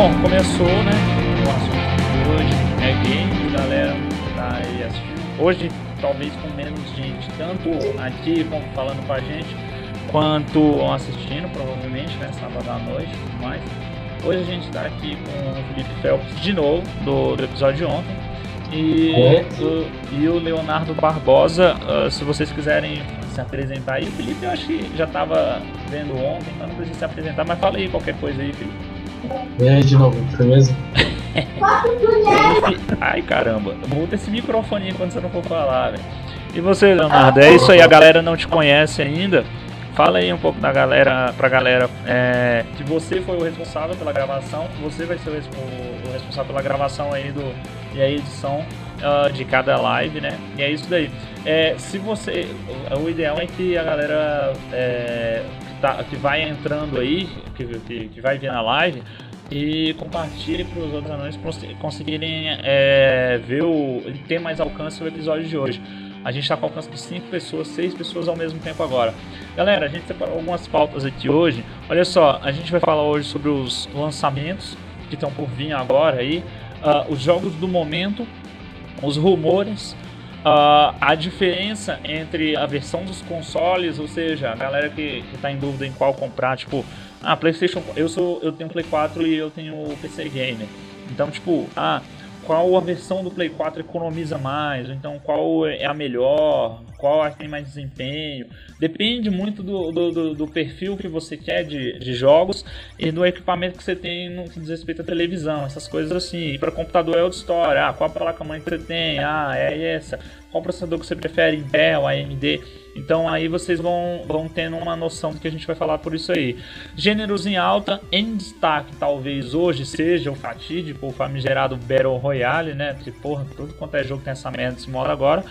Bom, começou, né? O assunto de hoje é game, galera tá aí assistindo. Hoje, talvez com menos gente, tanto aqui como falando com a gente, quanto assistindo, provavelmente, né? Sábado à noite e tudo mais. Hoje a gente tá aqui com o Felipe Phelps de novo, do, do episódio de ontem. E o, e o Leonardo Barbosa, uh, se vocês quiserem se apresentar aí, o Felipe eu acho que já estava vendo ontem, então não precisa se apresentar, mas fala aí qualquer coisa aí, Felipe. Aí de novo, firmeza? Ai caramba, muda esse microfone aí quando você não for falar, velho. E você, Leonardo? É isso aí, a galera não te conhece ainda. Fala aí um pouco da galera, pra galera, é, que você foi o responsável pela gravação, você vai ser o, responsável pela gravação aí do e a edição uh, de cada live, né? E é isso daí. É, se você, o ideal é que a galera é, tá, que vai entrando aí, que, que, que vai ver na live, e compartilhe para os outros anões conseguirem é, ver o ter mais alcance o episódio de hoje. A gente está com alcance de 5 pessoas, 6 pessoas ao mesmo tempo agora. Galera, a gente separou algumas pautas aqui hoje. Olha só, a gente vai falar hoje sobre os lançamentos que estão por vir agora aí, uh, os jogos do momento, os rumores, uh, a diferença entre a versão dos consoles, ou seja, a galera que, está em dúvida em qual comprar, tipo, ah, PlayStation, eu sou, eu tenho Play 4 e eu tenho PC Gamer. Então, tipo, ah, qual a versão do Play 4 economiza mais, então qual é a melhor, qual a que tem mais desempenho. Depende muito do, do, do, perfil que você quer de, de jogos e do equipamento que você tem no que diz respeito à televisão, essas coisas assim. E para computador é outra história. Ah, qual a placa-mãe que você tem? Ah, é essa. Qual processador que você prefere, Intel, AMD? Então aí vocês vão, vão tendo uma noção do que a gente vai falar por isso aí. Gêneros em alta, em destaque, talvez hoje seja o fatídico, o famigerado Battle Royale, né? Porque, porra, tudo quanto é jogo tem essa merda desse modo agora.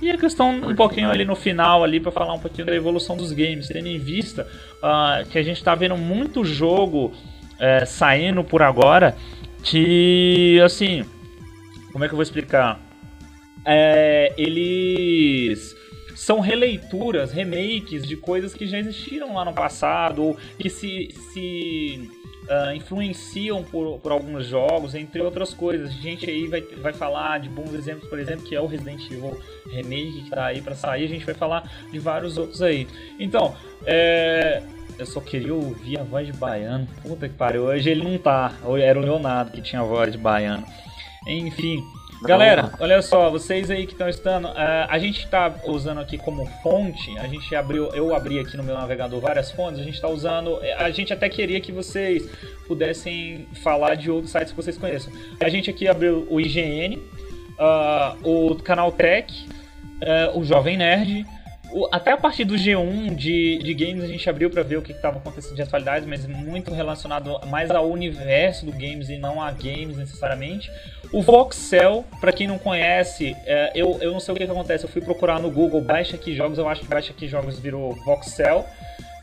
E a questão um pouquinho ali no final, ali, para falar um pouquinho da evolução dos games, tendo em vista uh, que a gente está vendo muito jogo uh, saindo por agora que, assim, como é que eu vou explicar? É, eles são releituras, remakes de coisas que já existiram lá no passado ou que se, se uh, influenciam por, por alguns jogos, entre outras coisas. A gente aí vai, vai falar de bons exemplos, por exemplo, que é o Resident Evil Remake que está aí para sair. A gente vai falar de vários outros aí. Então, é, eu só queria ouvir a voz de baiano. Puta que pariu. Hoje ele não tá. Era o Leonardo que tinha a voz de baiano. Enfim. Galera, olha só, vocês aí que estão estando, uh, a gente está usando aqui como fonte, a gente abriu, eu abri aqui no meu navegador várias fontes, a gente está usando, a gente até queria que vocês pudessem falar de outros sites que vocês conheçam. A gente aqui abriu o IGN, uh, o Canal Tech, uh, o Jovem Nerd, até a partir do G1 de, de games a gente abriu para ver o que estava acontecendo de atualidades, mas muito relacionado mais ao universo do games e não a games necessariamente. O Voxel, para quem não conhece, é, eu, eu não sei o que, que, acontece, eu fui procurar no Google Baixa Aqui Jogos, eu acho que Baixa Aqui Jogos virou Voxel.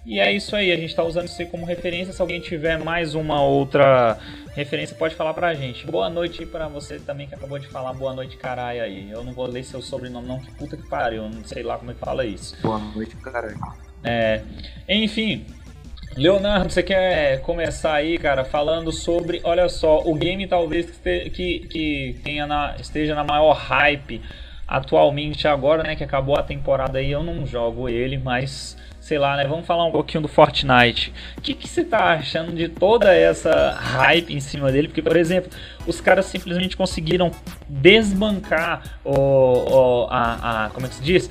E é isso aí, a gente está usando isso aí como referência. Se alguém tiver mais uma outra referência, pode falar pra gente. Boa noite para você também que acabou de falar boa noite, caralho aí. Eu não vou ler seu sobrenome, não, que puta que pariu, não sei lá como é que fala isso. Boa noite, caralho. É, enfim, Leonardo, você quer começar aí, cara, falando sobre, olha só, o game talvez que, que, que tenha na, esteja na maior hype atualmente agora, né, que acabou a temporada aí, eu não jogo ele, mas sei lá, né? Vamos falar um pouquinho do Fortnite. O que, que você tá achando de toda essa hype em cima dele? Porque, por exemplo, os caras simplesmente conseguiram desbancar o, o a, a, como é que se diz?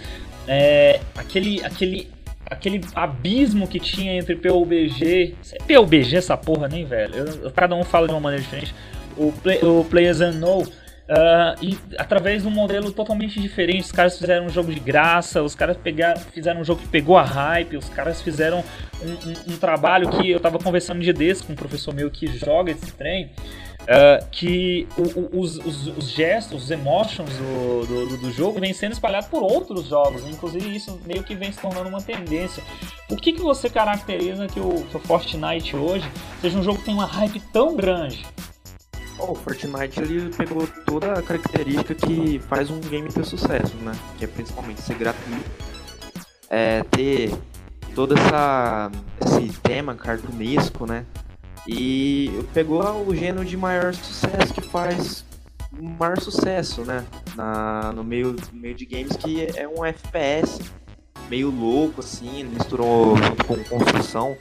É, aquele, aquele, aquele abismo que tinha entre PUBG. É PUBG essa porra, nem velho. Eu, cada um fala de uma maneira diferente. O, play, o Players Unknown Uh, e através de um modelo totalmente diferente, os caras fizeram um jogo de graça, os caras fizeram um jogo que pegou a hype, os caras fizeram um, um, um trabalho que eu tava conversando dia desse com um professor meu que joga esse trem, uh, que o, o, os, os, os, gestos, os emotions do, do, do, jogo vem sendo espalhado por outros jogos, inclusive isso meio que vem se tornando uma tendência. O que, que você caracteriza que o, que o Fortnite hoje seja um jogo que tem uma hype tão grande? Oh, o Fortnite ele pegou toda a característica que faz um game ter sucesso, né? Que é principalmente ser gratuito, é, ter todo essa, esse tema cartunesco, né? E pegou o gênero de maior sucesso que faz o maior sucesso, né? Na, no, meio, meio de games que é um FPS meio louco, assim, misturou com construção.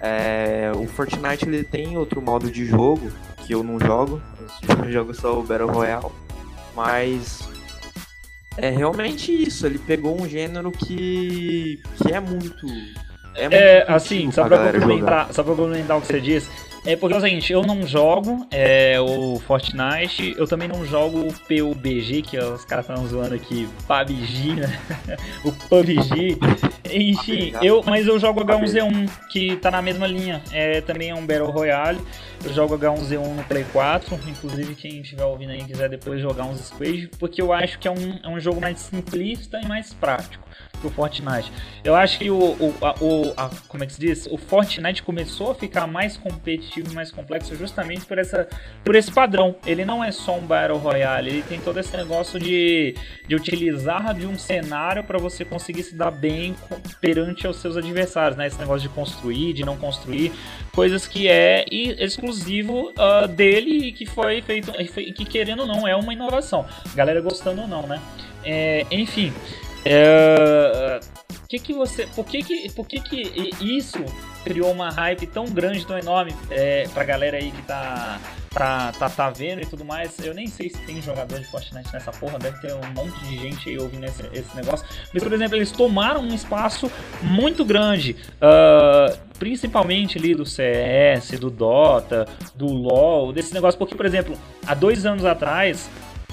É, o Fortnite ele tem outro modo de jogo que eu não jogo, eu jogo só o Battle Royale, mas é realmente isso. Ele pegou um gênero que, que é muito. É, muito é assim, só pra, complementar, só pra complementar o que você disse, é porque é o seguinte, eu não jogo é, o Fortnite, eu também não jogo o PUBG, que os caras estão zoando aqui, PUBG, né? o PUBG. Enfim, eu, mas eu jogo H1Z1, que tá na mesma linha. É, também é um Battle Royale. Eu jogo H1Z1 no Play 4. Inclusive, quem estiver ouvindo aí quiser depois jogar uns Squad, porque eu acho que é um, é um jogo mais simplista e mais prático pro Fortnite. Eu acho que o, o, a, o a, como é que se diz? O Fortnite começou a ficar mais competitivo mais complexo justamente por, essa, por esse padrão. Ele não é só um Battle Royale, ele tem todo esse negócio de, de utilizar de um cenário para você conseguir se dar bem perante aos seus adversários, né? Esse negócio de construir, de não construir, coisas que é exclusivo uh, dele e que foi feito, que querendo ou não é uma inovação. Galera gostando ou não, né? É, enfim, é, que que você, por que que, por que que isso criou uma hype tão grande, tão enorme é, pra galera aí que tá, tá, tá, tá vendo e tudo mais? Eu nem sei se tem jogador de Fortnite nessa porra, deve ter um monte de gente aí ouvindo esse, esse negócio. Mas, por exemplo, eles tomaram um espaço muito grande, uh, principalmente ali do CS, do Dota, do LoL, desse negócio, porque, por exemplo, há dois anos atrás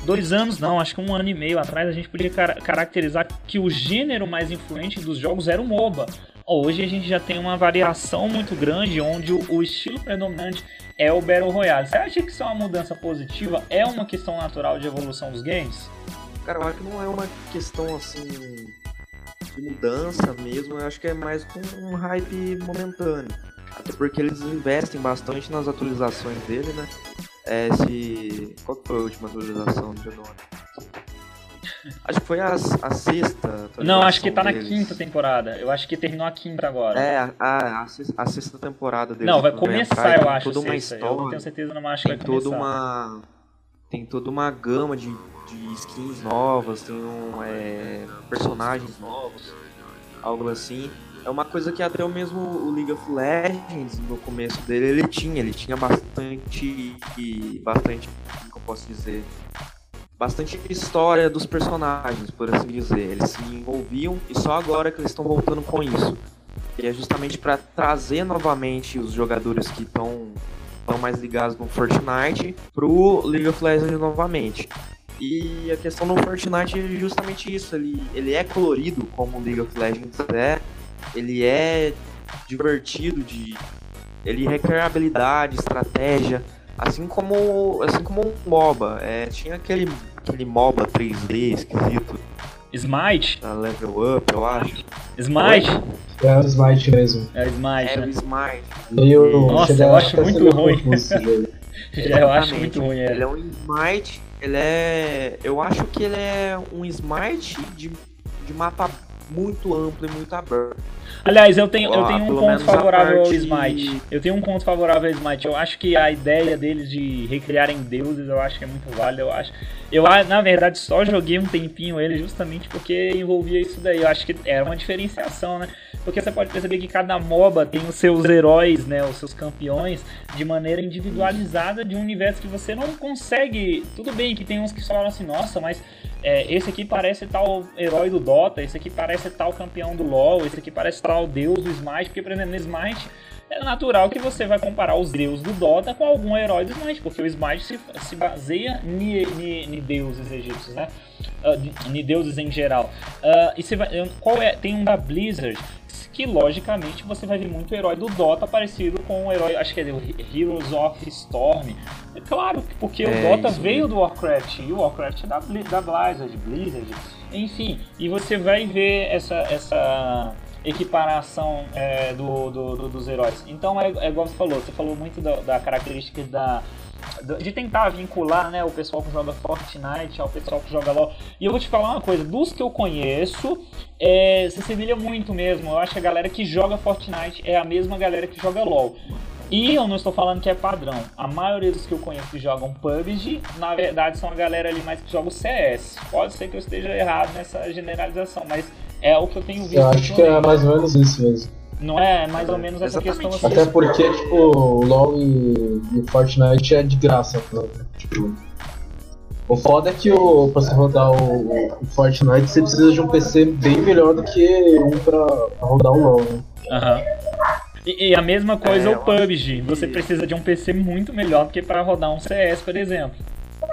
dois anos, não, acho que um ano e meio atrás, a gente podia car caracterizar que o gênero mais influente dos jogos era o MOBA. Hoje a gente já tem uma variação muito grande, onde o, o estilo predominante é o Battle Royale. Você acha que isso é uma mudança positiva? É uma questão natural de evolução dos games? Cara, eu acho que não é uma questão assim de mudança mesmo, eu acho que é mais um hype momentâneo. Até porque eles investem bastante nas atualizações dele, né? É, esse. Qual foi a última atualização do Genoma? Acho que foi a, a sexta. Não, acho que tá deles. na quinta temporada. Eu acho que terminou a quinta agora. É, a, a, a sexta temporada deles. Não, vai começar, eu acho. Toda uma história. Eu não tenho certeza, não acho que vai começar. Toda uma, tem toda uma gama de, de skins novas, tem um, é, personagens novos, algo assim é uma coisa que até o mesmo o League of Legends, no começo dele, ele tinha. Ele tinha bastante. Bastante. Como posso dizer? Bastante história dos personagens, por assim dizer. Eles se envolviam e só agora que eles estão voltando com isso. E é justamente para trazer novamente os jogadores que estão estão mais ligados no Fortnite pro League of Legends novamente. E a questão do Fortnite é justamente isso, ele, ele é colorido como o League of Legends é, ele é divertido de ele requer habilidade, estratégia, assim como assim como um MOBA. É, tinha aquele aquele MOBA 3D esquisito. Smite? A level Up, eu acho. Smite? É o Smite mesmo. É o Smite. É né? o Smite. Eu, Nossa, eu acho muito ruim. Já eu acho muito ruim, é. Ele é um Smite, ele é. Eu acho que ele é um Smite de, de mapa muito amplo e muito aberto. Aliás, eu tenho, eu tenho um ponto favorável ao Smite. Eu tenho um ponto favorável ao Smite. Eu acho que a ideia deles de recriarem deuses, eu acho que é muito válida. Eu acho. Eu, na verdade, só joguei um tempinho ele justamente porque envolvia isso daí. Eu acho que era uma diferenciação, né? Porque você pode perceber que cada MOBA tem os seus heróis, né? Os seus campeões de maneira individualizada de um universo que você não consegue. Tudo bem que tem uns que falam assim, nossa, mas é, esse aqui parece tal herói do Dota, esse aqui parece tal campeão do LoL, esse aqui parece tal deus do Smite, porque, por exemplo, no Smite é natural que você vai comparar os deuses do Dota com algum herói do Smite, porque o Smite se, se baseia em deuses egípcios, né? Uh, em deuses em geral. Uh, e você vai, qual é? Tem um da Blizzard que logicamente você vai ver muito herói do Dota parecido com o herói, acho que é o Heroes of Storm. É claro, porque é, o Dota veio do Warcraft e o Warcraft é da, da Blizzard, Blizzard, enfim, e você vai ver essa, essa equiparação é, do, do, do, dos heróis. Então é, é igual você falou, você falou muito da, da característica da de tentar vincular né, o pessoal que joga Fortnite ao pessoal que joga LoL. E eu vou te falar uma coisa, dos que eu conheço, é, se semelha muito mesmo. Eu acho que a galera que joga Fortnite é a mesma galera que joga LoL. E eu não estou falando que é padrão. A maioria dos que eu conheço que jogam PUBG, na verdade, são a galera ali mais que joga o CS. Pode ser que eu esteja errado nessa generalização, mas é o que eu tenho visto. Eu acho que é mais ou menos isso mesmo. Não é mais ou menos essa Exatamente. questão assim. Até porque, tipo, o LoL e, e o Fortnite é de graça. né? Tipo, o foda é que o, pra você rodar o, o Fortnite você precisa de um PC bem melhor do que um pra, pra rodar o LoL, né? Aham. E, e a mesma coisa É, o PUBG. que- Você precisa de um PC muito melhor do que para rodar um CS, por exemplo.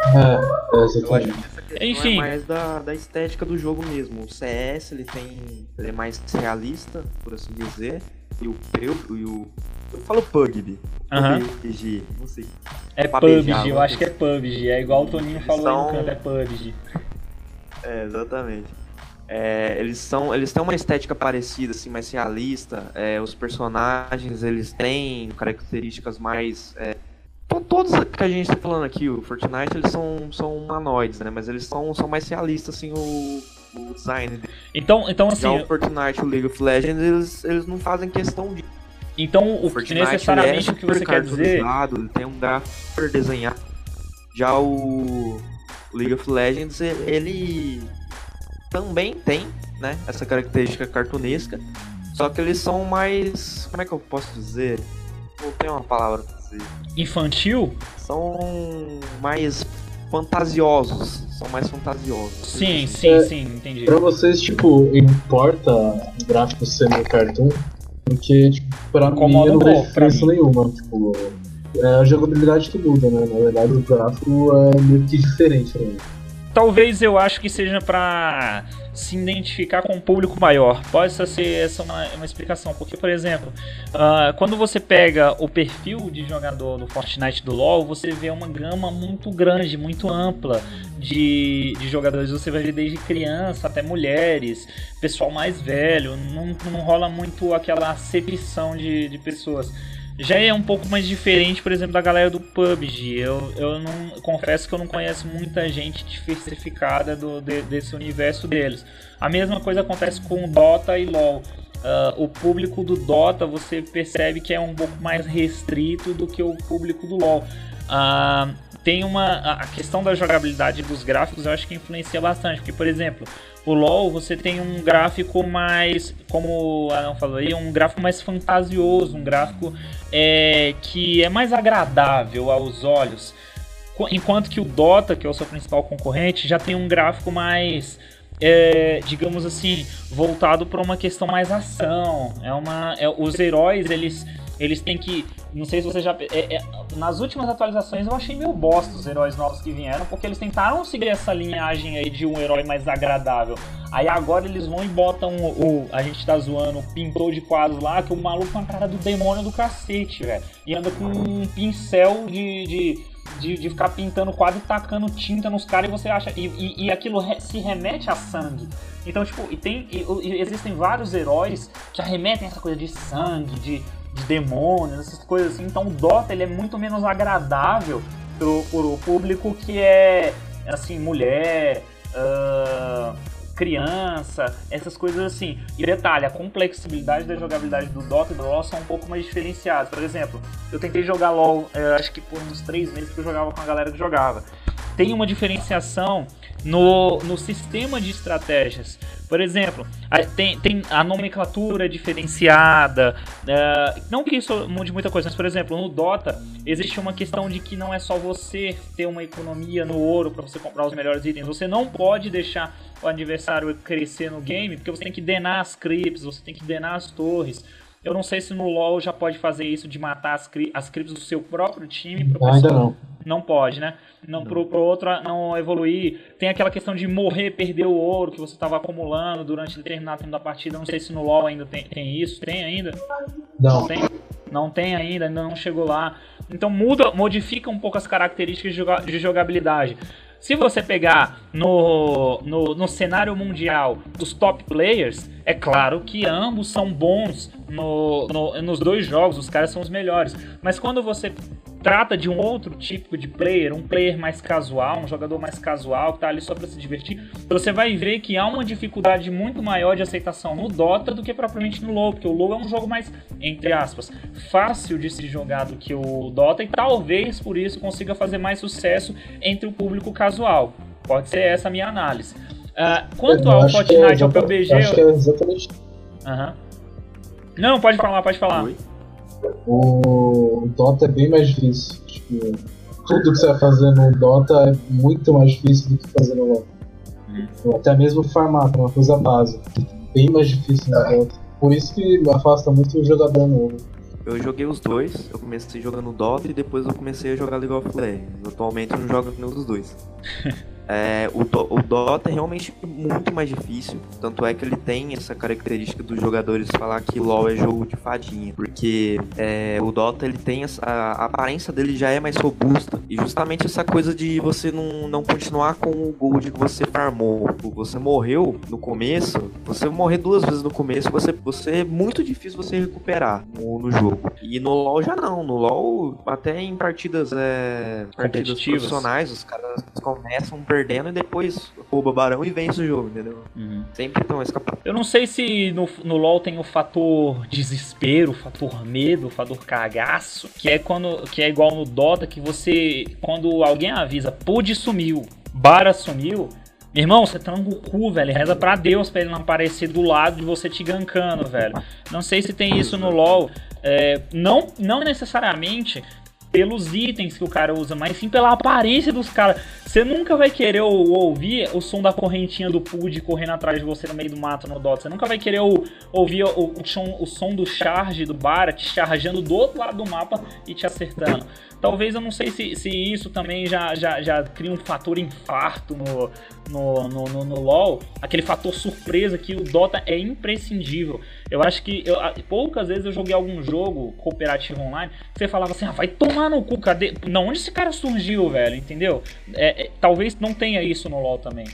É, é exatamente. questão Enfim. é mais da, da estética do jogo mesmo. O CS ele tem. ele é mais realista, por assim dizer. E o eu, e o. Eu falo PUBG. Aham. PUBG, não sei. É PUBG, eu acho que é PUBG. É igual o Toninho falou aí no são- canto, é PUBG. É, exatamente. É, eles são, eles têm uma estética parecida, assim, mais realista. É, os personagens, eles têm características mais. É, to- todos que a gente tá falando aqui, o Fortnite, eles são, são humanoides, né? Mas eles são, são mais realistas, assim, o, o design. Então, então Já assim, o Fortnite e o League of Legends, eles, eles não fazem questão de. então o, Fortnite ele necessariamente é o que você quer dizer. Ele tem um gráfico super desenhado. Já o, League of Legends, ele, também tem, né, essa característica cartunesca. Só que eles são mais. Como é que eu posso dizer? Não tem uma palavra dizer. Infantil? São mais fantasiosos. São mais fantasiosos. Sim, sim, É, sim, entendi. Pra vocês, tipo, importa o gráfico ser meio cartoon? Porque, tipo, pra Incomoda mim não tem diferença nenhuma. Tipo, é a jogabilidade que muda, né? Na verdade, o gráfico é meio que diferente pra mim. Talvez eu acho que seja pra se identificar com um público maior. Pode ser essa uma, uma explicação. Porque, por exemplo, ah, quando você pega o perfil de jogador do Fortnite do LoL, você vê uma gama muito grande, muito ampla de, de jogadores. Você vai ver desde criança até mulheres, pessoal mais velho. Não, não rola muito aquela acepção de, de pessoas. Já é um pouco mais diferente, por exemplo, da galera do PUBG. Eu, eu não confesso que eu não conheço muita gente diversificada do, de- desse universo deles. A mesma coisa acontece com Dota e LoL. Ah, o público do Dota você percebe que é um pouco mais restrito do que o público do LoL. Ah, tem uma a questão da jogabilidade dos gráficos eu acho que influencia bastante porque por exemplo o LoL você tem um gráfico mais como o Adão falou aí um gráfico mais fantasioso um gráfico é, que é mais agradável aos olhos. Qu- enquanto que o Dota que é o seu principal concorrente já tem um gráfico mais é, digamos assim voltado para uma questão mais ação. É uma é, os heróis eles eles têm que não sei se você já. é- é- nas últimas atualizações eu achei meio bosta os heróis novos que vieram, porque eles tentaram seguir essa linhagem aí de um herói mais agradável. Aí agora eles vão e botam o. o- a gente tá zoando o pintor de quadros lá, que o maluco com a cara do demônio do cacete, velho. E anda com um pincel de. de de, de ficar pintando quadro e tacando tinta nos caras e você acha. E, e, e aquilo re- se remete a sangue. Então, tipo, e tem. e- existem vários heróis que arremetem essa coisa de sangue, de demônios, essas coisas assim. Então o Dota ele é muito menos agradável pro, pro público que é assim, mulher, ah, criança, essas coisas assim. E detalhe, a complexibilidade da jogabilidade do Dota e do LoL são um pouco mais diferenciadas. Por exemplo, eu tentei jogar LoL, eh, acho que por uns três meses que eu jogava com a galera que jogava. Tem uma diferenciação no, no sistema de estratégias. Por exemplo, a- tem, tem a nomenclatura diferenciada. eh, não que isso mude muita coisa, mas por exemplo, no Dota existe uma questão de que não é só você ter uma economia no ouro para você comprar os melhores itens. Você não pode deixar o adversário crescer no game, porque você tem que denar as creeps, você tem que denar as torres. Eu não sei se no LoL já pode fazer isso de matar as, cri- as creeps do seu próprio time. pro Ainda não. não pode, né? Não, Pro, pro outro não evoluir. Tem aquela questão de morrer, perder o ouro que você estava acumulando durante determinado tempo da partida. Não sei se no LoL ainda tem, tem isso. Tem ainda? Não. tem? Não tem ainda, ainda não chegou lá. Então muda, modifica um pouco as características de joga- de jogabilidade. Se você pegar no, no, no cenário mundial dos top players, é claro que ambos são bons no, no- nos dois jogos, os caras são os melhores. Mas quando você trata de um outro tipo de player, um player mais casual, um jogador mais casual que tá ali só para se divertir, você vai ver que há uma dificuldade muito maior de aceitação no Dota do que propriamente no LoL, porque o LoL é um jogo mais, entre aspas, fácil de se jogar do que o Dota e talvez por isso consiga fazer mais sucesso entre o público casual. Pode ser essa a minha análise. Uh, quanto ao Fortnite, é ao PUBG... Acho que é exatamente... Uhum. Não, pode falar, pode falar. Oi? O Dota é bem mais difícil. Tipo, tudo que você vai fazer no Dota é muito mais difícil do que fazer no LoL. Hum. Até mesmo farmar, é uma coisa básica. Bem mais difícil no Dota. Por isso que afasta muito o jogador novo. Eu joguei os dois, eu comecei jogando Dota e depois eu comecei a jogar League of Legends. Atualmente eu não jogo nenhum dos dois. É, o, o Dota é realmente muito mais difícil, tanto é que ele tem essa característica dos jogadores falar que LoL é jogo de fadinha, porque é, o Dota ele tem essa, a, aparência dele já é mais robusta e justamente essa coisa de você não, não continuar com o gold que você farmou, você morreu no começo, você morrer duas vezes no começo, você, você é muito difícil você recuperar no, no jogo. E no LoL já não, no LoL até em partidas, é, partidas profissionais os caras começam a perdendo e depois rouba barão e vence o jogo, entendeu? Uhum. Sempre estão escapando. Eu não sei se no, no LoL tem o fator desespero, o fator medo, o fator cagaço, que é quando que é igual no Dota, que você, quando alguém avisa, Pud sumiu, Bara sumiu, meu irmão, você tranca o cu, velho. Reza pra Deus pra ele não aparecer do lado de você te gankando, velho. Não sei se tem isso no LoL. É, não, não necessariamente pelos itens que o cara usa, mas sim pela aparência dos caras. Você nunca vai querer ouvir o som da correntinha do Pud correndo atrás de você no meio do mato no Dota. Você nunca vai querer ouvir o, som, o som do charge do Bara te chargeando do outro lado do mapa e te acertando. Talvez eu não sei se, se isso também já, já, já cria um fator infarto no, no, no, no, no LoL, aquele fator surpresa que o Dota é imprescindível. Eu acho que eu, poucas vezes eu joguei algum jogo cooperativo online que você falava assim, ah, vai tomar no cu, cadê? Não, onde esse cara surgiu, velho, entendeu? É, é, talvez não tenha isso no LoL também.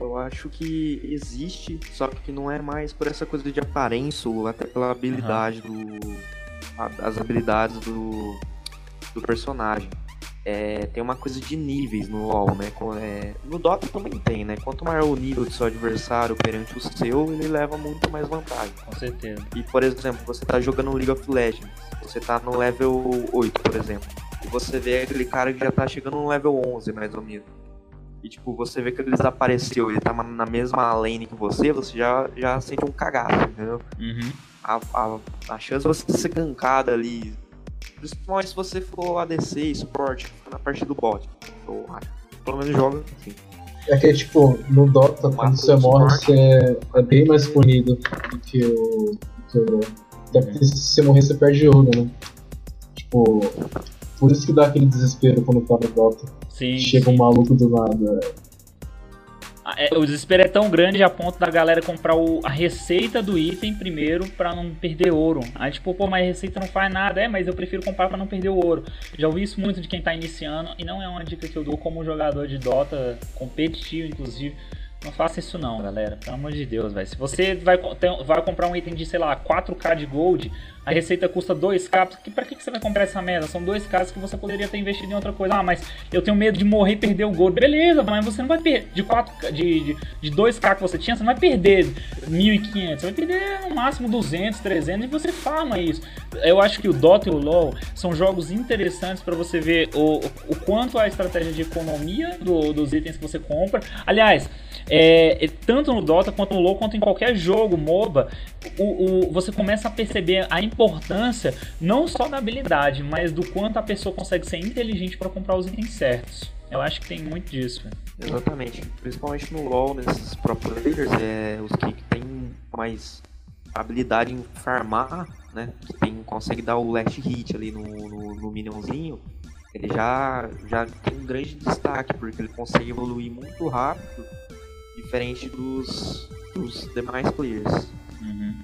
Eu acho que existe, só que não é mais por essa coisa de aparência, ou até pela habilidade uhum. do. as habilidades do do personagem. É, tem uma coisa de níveis no LoL, né? É, no Dota também tem, né? Quanto maior o nível do seu adversário perante o seu, ele leva muito mais vantagem. Com certeza. E, por exemplo, você tá jogando League of Legends, você tá no level 8, por exemplo, e você vê aquele cara que já tá chegando no level 11, mais ou menos. E, tipo, você vê que ele desapareceu, ele tá na mesma lane que você, você já, já sente um cagaço, entendeu? Uhum. A, a, a chance de você ser gankada ali Principalmente se você for ADC e suporte, na parte do bot. Ou, pelo menos joga assim. É que, tipo, no Dota, quando você morre, você é, é, bem mais punido do que o. Do que o até porque se você morrer, você perde ouro, né? Tipo, por isso que dá aquele desespero quando tá no Dota. Sim, Chega sim. um maluco do nada. É, o desespero é tão grande a ponto da galera comprar o, a receita do item primeiro para não perder ouro. Aí tipo, pô, mas a receita não faz nada. É, mas eu prefiro comprar para não perder o ouro. Já ouvi isso muito de quem tá iniciando e não é uma dica que eu dou como jogador de Dota competitivo, inclusive. Não faça isso não, galera. Pelo amor de Deus, velho. Se você vai, vai comprar um item de, sei lá, 4k de gold, a receita custa 2k, que, pra que, que você vai comprar essa merda? São 2k que você poderia ter investido em outra coisa. Ah, mas eu tenho medo de morrer e perder o gold. Beleza, mas você não vai perder. De 4 de, de, de 2k que você tinha, você não vai perder 1.500. Você vai perder no máximo 200, 300 e você farma isso. Eu acho que o Dota e o LoL são jogos interessantes para você ver o, o quanto a estratégia de economia do, dos itens que você compra. Aliás, é, tanto no Dota quanto no LoL, quanto em qualquer jogo MOBA, o, o, você começa a perceber a importância não só da habilidade, mas do quanto a pessoa consegue ser inteligente para comprar os itens certos. Eu acho que tem muito disso. Exatamente. Principalmente no LoL, nesses pro players, é, os que têm mais habilidade em farmar, né? Tem, consegue dar o last hit ali no, no, no minionzinho, ele já, já tem um grande destaque, porque ele consegue evoluir muito rápido diferente dos, dos demais players. Uhum.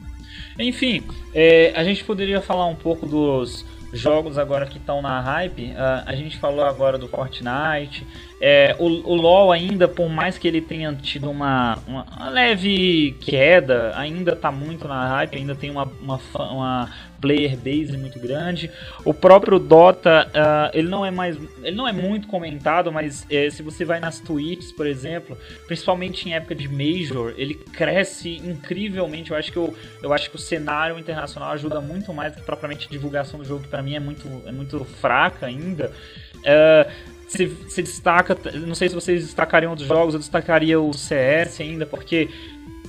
Enfim, é, a gente poderia falar um pouco dos, jogos agora que estão na hype. Uh, a gente falou agora do Fortnite. É, o, o, LoL ainda, por mais que ele tenha tido uma, uma, uma leve queda, ainda está muito na hype, ainda tem uma, uma, uma, player base muito grande. O próprio Dota, uh, ele não é mais, ele não é muito comentado, mas é, se você vai nas tweets, por exemplo, principalmente em época de Major, ele cresce incrivelmente. Eu acho que o, eu acho que o cenário internacional ajuda muito mais do que propriamente a divulgação do jogo, que para mim é muito, é muito fraca ainda. Uh, se, se destaca, não sei se vocês destacariam outros jogos, eu destacaria o CS ainda, porque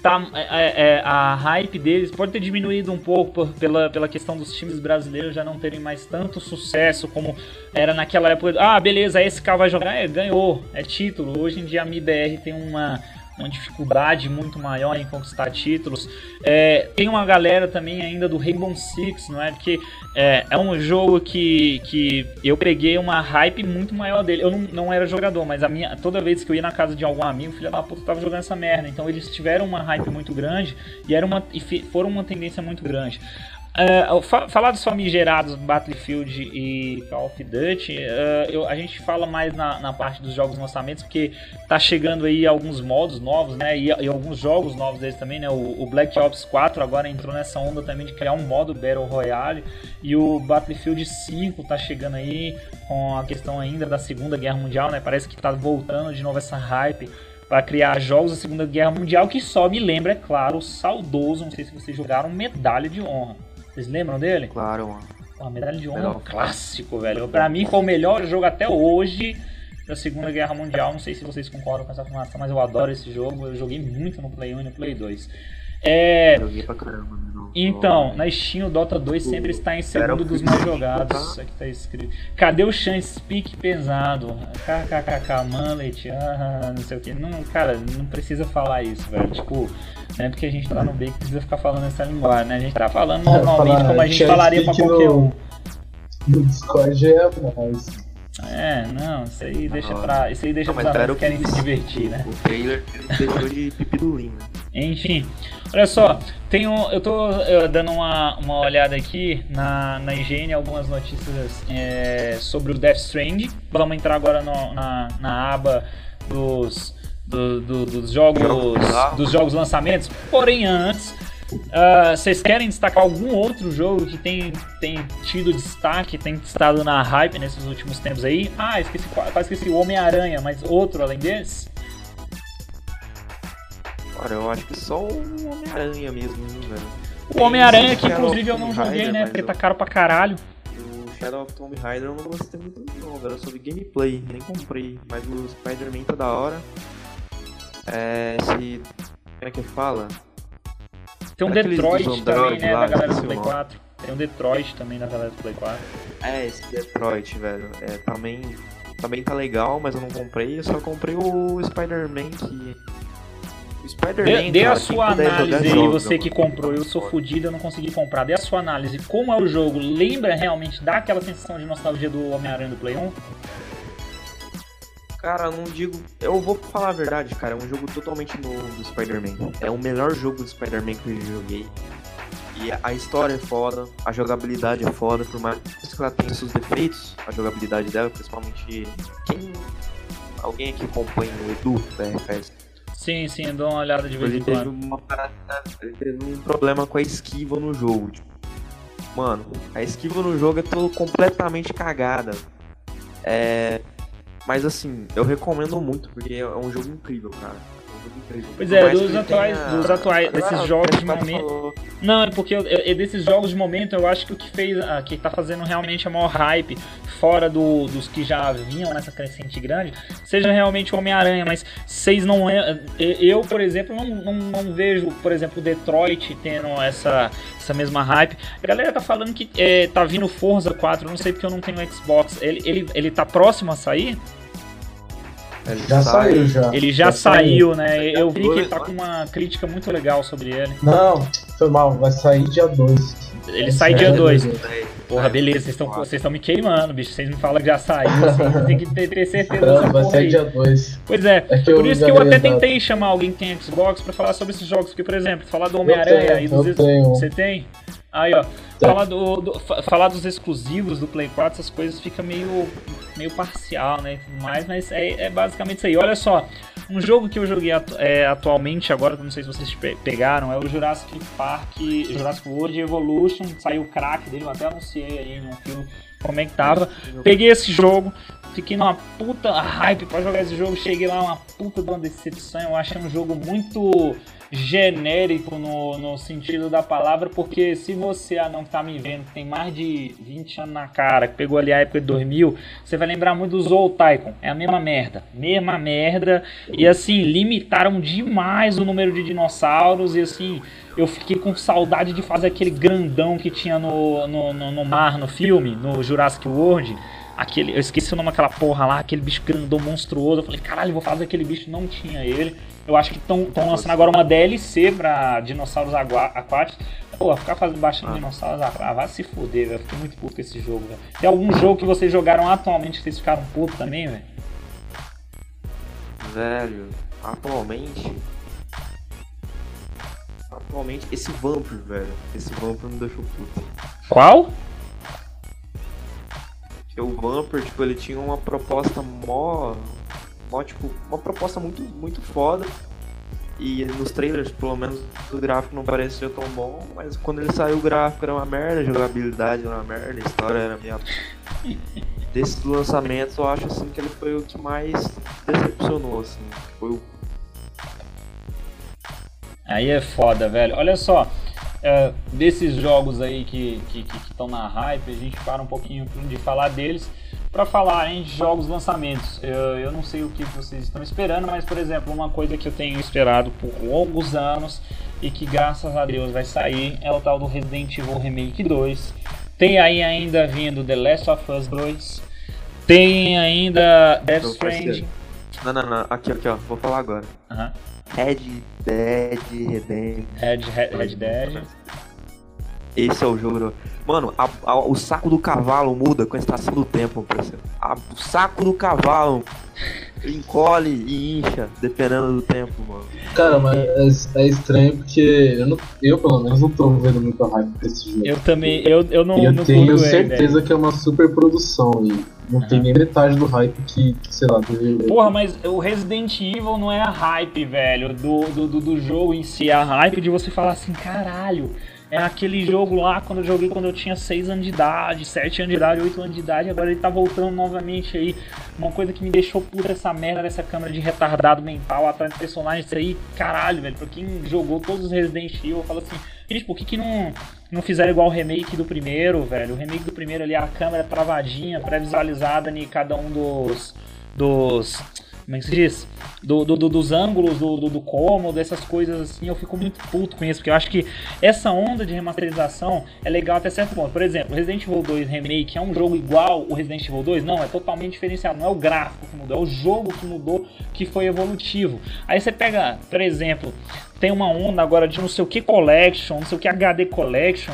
tá, é, é, é, a hype deles pode ter diminuído um pouco por, pela, pela questão dos times brasileiros já não terem mais tanto sucesso como era naquela época. Ah, beleza, a SK vai jogar, é, ganhou, é título. Hoje em dia a MIBR tem uma uma dificuldade muito maior em conquistar títulos. É, tem uma galera também ainda do Rainbow Six, não é? Porque é, é um jogo que, que eu peguei uma hype muito maior dele. Eu não, não era jogador, mas a minha, toda vez que eu ia na casa de algum amigo, filha da puta tava jogando essa merda. Então eles tiveram uma hype muito grande e, era uma, e foram uma tendência muito grande. Uh, falar dos famigerados Battlefield e Call of Duty, uh, eu, a gente fala mais na, na, parte dos jogos lançamentos, porque tá chegando aí alguns modos novos, né? E, e alguns jogos novos deles também, né? O, o, Black Ops 4 agora entrou nessa onda também de criar um modo Battle Royale. E o Battlefield 5 tá chegando aí com a questão ainda da Segunda Guerra Mundial, né? Parece que tá voltando de novo essa hype para criar jogos da Segunda Guerra Mundial, que só me lembra, é claro, o saudoso, não sei se vocês jogaram, Medalha de Honra. Vocês lembram dele? Claro, mano. Pô, medalha de honra é um clássico, velho. Pra mim foi o melhor jogo até hoje da Segunda Guerra Mundial. Não sei se vocês concordam com essa afirmação, mas eu adoro esse jogo. Eu joguei muito no Play 1 e no Play 2. É... Joguei pra caramba, Então, na Steam o Dota 2 sempre está em segundo dos mais jogados. Isso aqui tá escrito. Cadê o Chan Speak pesado? KKKK, Mullet, ah, não sei o que. Não, cara, não precisa falar isso, velho. Tipo, não é porque a gente tá no B que precisa ficar falando essa linguagem, né? A gente tá falando é, normalmente como a gente falaria pra qualquer um. No Discord é mais. É, não, isso aí deixa pra. Isso aí deixa não, pra que querem se divertir, né? O trailer deixou de pipidulinho, né? Enfim, olha só, tenho, eu tô eu, dando uma, uma olhada aqui na, na IGN, algumas notícias é, sobre o Death Stranding. Vamos entrar agora no, na, na aba dos, do, do, dos jogos dos jogos lançamentos. Porém, antes, uh, vocês querem destacar algum outro jogo que tem, tem tido destaque, tem estado na hype nesses últimos tempos aí? Ah, esqueci, quase esqueci o Homem-Aranha, mas outro além desse? Cara, eu acho que só o Homem-Aranha mesmo, velho. O Homem-Aranha que inclusive eu não joguei, Rider, né? Porque tá caro pra caralho. O Shadow of Tomb Raider eu não gostei muito não, velho. Eu vi gameplay, nem comprei. Mas o Spider-Man tá da hora. É. Se. Como é que fala? Tem um Detroit também, né? Lá, da galera do Play 4. Tem um Detroit também da galera do Play 4. É, esse Detroit, velho. É, também. Também tá legal, mas eu não comprei. Eu só comprei o Spider-Man que Dê, dê a sua análise aí, você que comprou. Eu sou fodido, eu não consegui comprar. Dê a sua análise. Como é o jogo? Lembra realmente, dá aquela sensação de nostalgia do Homem-Aranha do Play 1? Cara, eu não digo. Eu vou falar a verdade, cara. É um jogo totalmente novo do Spider-Man. É o melhor jogo do Spider-Man que eu joguei. E a história é foda, a jogabilidade é foda, por mais que ela tenha seus defeitos, a jogabilidade dela, principalmente quem. Alguém aqui acompanha o Edu da RFS Sim, sim, eu dou uma olhada de vez em quando. Uma parada, ele teve um problema com a esquiva no jogo. Tipo, mano, a esquiva no jogo é todo completamente cagada. É. Mas assim, eu recomendo muito, porque é um jogo incrível, cara. Pois é, dos atuais, tenha... dos atuais, desses ah, jogos de momento. Não, é porque é, desses jogos de momento eu acho que o que fez, ah, que tá fazendo realmente a maior hype, fora do, dos que já vinham nessa crescente grande, seja realmente o Homem-Aranha, mas vocês não. Eu, por exemplo, não, não, não vejo, por exemplo, Detroit tendo essa, essa mesma hype. A galera tá falando que é, tá vindo Forza 4, não sei porque eu não tenho Xbox. Ele, ele, ele tá próximo a sair? Ele já saiu, já. Ele já, já saiu, saiu, né? Eu vi que ele tá com uma crítica muito legal sobre ele. Não, foi mal, vai sair dia 2. Ele sai dia 2. Porra, beleza, vocês estão me queimando, bicho. Vocês me falam que já saiu, assim, tem que ter, ter certeza Não, vai sair dia 2. Pois é, é por isso que eu até tentei chamar alguém que tem Xbox pra falar sobre esses jogos. Porque, por exemplo, falar do Homem-Aranha e dos. Tenho. Você tem? Aí, ó, falar, do, do, falar dos exclusivos do Play 4, essas coisas fica meio, meio parcial, né? Mas, mas é, é basicamente isso aí. Olha só, um jogo que eu joguei atu é, atualmente, agora, não sei se vocês pe pegaram, é o Jurassic Park, Jurassic World Evolution. Saiu o crack dele, eu até anunciei aí num filme como é que tava. Peguei esse jogo, fiquei numa puta hype pra jogar esse jogo. Cheguei lá, uma puta de uma decepção. Eu achei um jogo muito genérico no, no sentido da palavra, porque se você ah, não tá me vendo, tem mais de 20 anos na cara, que pegou ali a época de 2000, você vai lembrar muito do Zou Tycoon. É a mesma merda, mesma merda. E assim, limitaram demais o número de dinossauros e assim, eu fiquei com saudade de fazer aquele grandão que tinha no, no, no, no mar no filme, no Jurassic World aquele, eu esqueci o nome daquela porra lá, aquele bicho grandão monstruoso. Eu falei, caralho, vou fazer aquele bicho, não tinha ele. Eu acho que estão lançando agora uma DLC pra dinossauros aquáticos. Pô, ficar fazendo baixando ah. dinossauros aquáticos, ah, vai se fuder, velho. Fiquei muito puto com esse jogo, velho. Tem algum jogo que vocês jogaram atualmente que vocês ficaram putos também, velho? Velho, atualmente. Atualmente, esse Vampir, velho. Esse Vampir me deixou puto. Qual? o Vampir, tipo, ele tinha uma proposta mó tipo, uma proposta muito, muito foda. E nos trailers, pelo menos, o gráfico não parecia tão bom, mas quando ele saiu o gráfico era uma merda, a jogabilidade era uma merda, a história era meio. Desses lançamentos eu acho assim que ele foi o que mais decepcionou, assim. Foi o. Aí é foda, velho. Olha só, é, desses jogos aí que estão na hype, a gente para um pouquinho de falar deles para falar em jogos lançamentos. Eu, eu não sei o que vocês estão esperando, mas por exemplo, uma coisa que eu tenho esperado por longos anos e que graças a Deus vai sair é o tal do Resident Evil Remake 2. Tem aí ainda vindo The Last of Us 2. Tem ainda Death Stranding. Não, não, não. Aqui, aqui, ó. Vou falar agora. Uhum. Red Dead Redemption. Red, Red, Red Dead. Esse é o jogo. Mano, a, a, o saco do cavalo muda com a estação do tempo, parceiro. A, o saco do cavalo encolhe e incha, dependendo do tempo, mano. Cara, mas é, é estranho porque eu, não, eu, pelo menos, não tô vendo muito hype desse jogo. Eu também, eu, eu não. Eu não tenho certeza ele, que é uma super produção e não uhum. tem nem metade do hype que, sei lá, deve... Porra, mas o Resident Evil não é a hype, velho, do, do, do, do jogo em si, é a hype de você falar assim, caralho é aquele jogo lá quando eu joguei quando eu tinha 6 anos de idade, 7 anos de idade, 8 anos de idade, agora ele tá voltando novamente aí. Uma coisa que me deixou puta essa merda dessa câmera de retardado mental atrás do personagem, isso aí, caralho, velho. Pra quem jogou todos os Resident Evil, eu falo assim, gente, por que, que não, não fizeram igual o remake do primeiro, velho? O remake do primeiro ali, a câmera travadinha, pré-visualizada em cada um dos. dos como é que se diz? Do, do, do dos ângulos do, do, do, cômodo, essas coisas assim, eu fico muito puto com isso, porque eu acho que essa onda de remasterização é legal até certo ponto. Por exemplo, Resident Evil 2 Remake é um jogo igual o Resident Evil 2? Não, é totalmente diferenciado. Não é o gráfico que mudou, é o jogo que mudou, que foi evolutivo. Aí você pega, por exemplo, tem uma onda agora de não sei o que Collection, não sei o que HD Collection.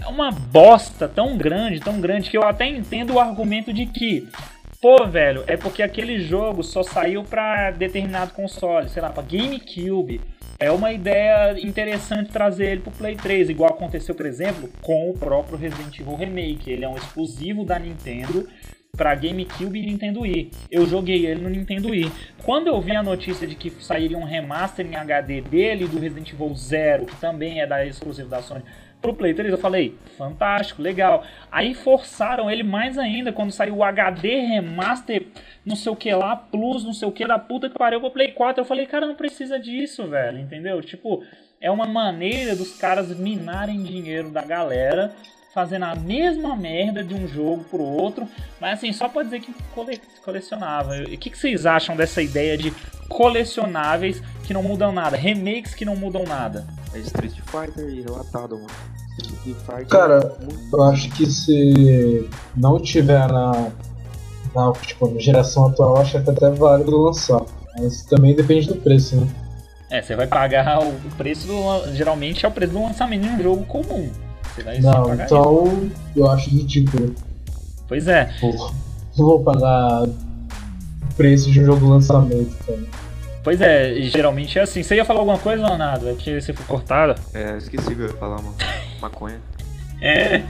É uma bosta tão grande, tão grande, que eu até entendo o argumento de que Pô, velho, é porque aquele jogo só saiu para determinado console, sei lá, para GameCube. É uma ideia interessante trazer ele pro Play 3, igual aconteceu, por exemplo, com o próprio Resident Evil Remake. Ele é um exclusivo da Nintendo para GameCube e Nintendo Wii. Eu joguei ele no Nintendo Wii. Quando eu vi a notícia de que sairia um remaster em HD dele do Resident Evil Zero, que também é da exclusivo da Sony, pro Play 3. Eu falei, fantástico, legal. Aí forçaram ele mais ainda quando saiu o HD Remaster, não sei o que lá, Plus, não sei o que da puta que pariu pro Play 4. Eu falei, cara, não precisa disso, velho, entendeu? Tipo, é uma maneira dos caras minarem dinheiro da galera. Fazendo a mesma merda de um jogo pro outro, mas assim, só pra dizer que cole colecionava. O que, que vocês acham dessa ideia de colecionáveis que não mudam nada, remakes que não mudam nada? É Street Fighter e relatado, mano. Street Fighter Cara, é eu acho que se não tiver na, na tipo, geração atual, acho que até válido lançar. Mas também depende do preço, né? É, você vai pagar o preço do. Geralmente é o preço do lançamento de um jogo comum. Não, então isso. eu acho ridículo. Pois é. Porra, não vou pagar o preço de um jogo lançamento, cara. Pois é, geralmente é assim. Você ia falar alguma coisa, Leonardo? É que você foi cortado? É, esqueci o que eu ia falar, mano. Maconha. É.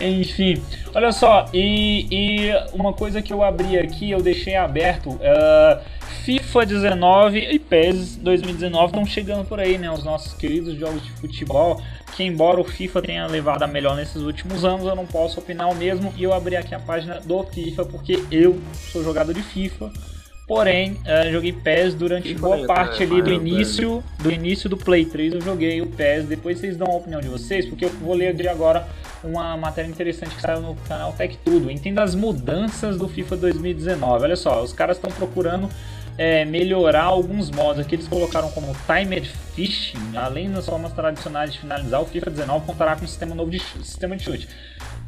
Enfim, olha só, e, e, uma coisa que eu abri aqui, eu deixei aberto. Uh, FIFA 19 e PES 2019 estão chegando por aí, né? Os nossos queridos jogos de futebol. Que embora o FIFA tenha levado a melhor nesses últimos anos, eu não posso opinar o mesmo. E eu abri aqui a página do FIFA porque eu sou jogador de FIFA. Porém, uh, joguei PES durante boa parte ali do início do início do Play 3. Eu joguei o PES. Depois vocês dão a opinião de vocês, porque eu vou ler de agora uma matéria interessante que saiu no canal Tech Tudo. Entenda as mudanças do FIFA 2019. Olha só, os caras estão procurando é, melhorar alguns modos. Aqui eles colocaram como Timed Fishing, além das formas tradicionais de finalizar, o FIFA 19 contará com um sistema novo de chute, sistema de chute.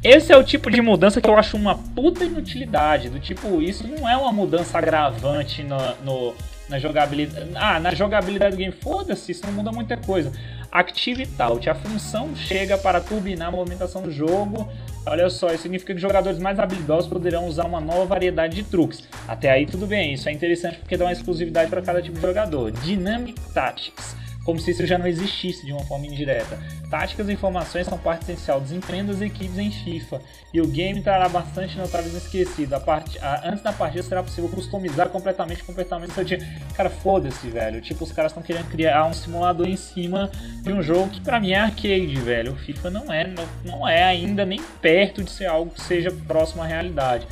Esse é o tipo de mudança que eu acho uma puta inutilidade. Do tipo, isso não é uma mudança agravante no, no na jogabilidade. Ah, na jogabilidade do game, foda-se, isso não muda muita coisa. Active Taut, a função chega para turbinar a movimentação do jogo. Olha só, isso significa que jogadores mais habilidosos poderão usar uma nova variedade de truques. Até aí tudo bem, isso é interessante porque dá uma exclusividade para cada tipo de jogador. Dynamic Tactics como se isso já não existisse de uma forma indireta. Táticas e informações são parte essencial do desempenho das equipes em FIFA, e o game trará bastante notáveis esquecidos. A part... A... Antes da partida será possível customizar completamente o comportamento do seu time. Cara, foda-se, velho. Tipo, os caras estão querendo criar um simulador em cima de um jogo que pra mim é arcade, velho. O FIFA não é, não, não é ainda nem perto de ser algo que seja próximo à realidade.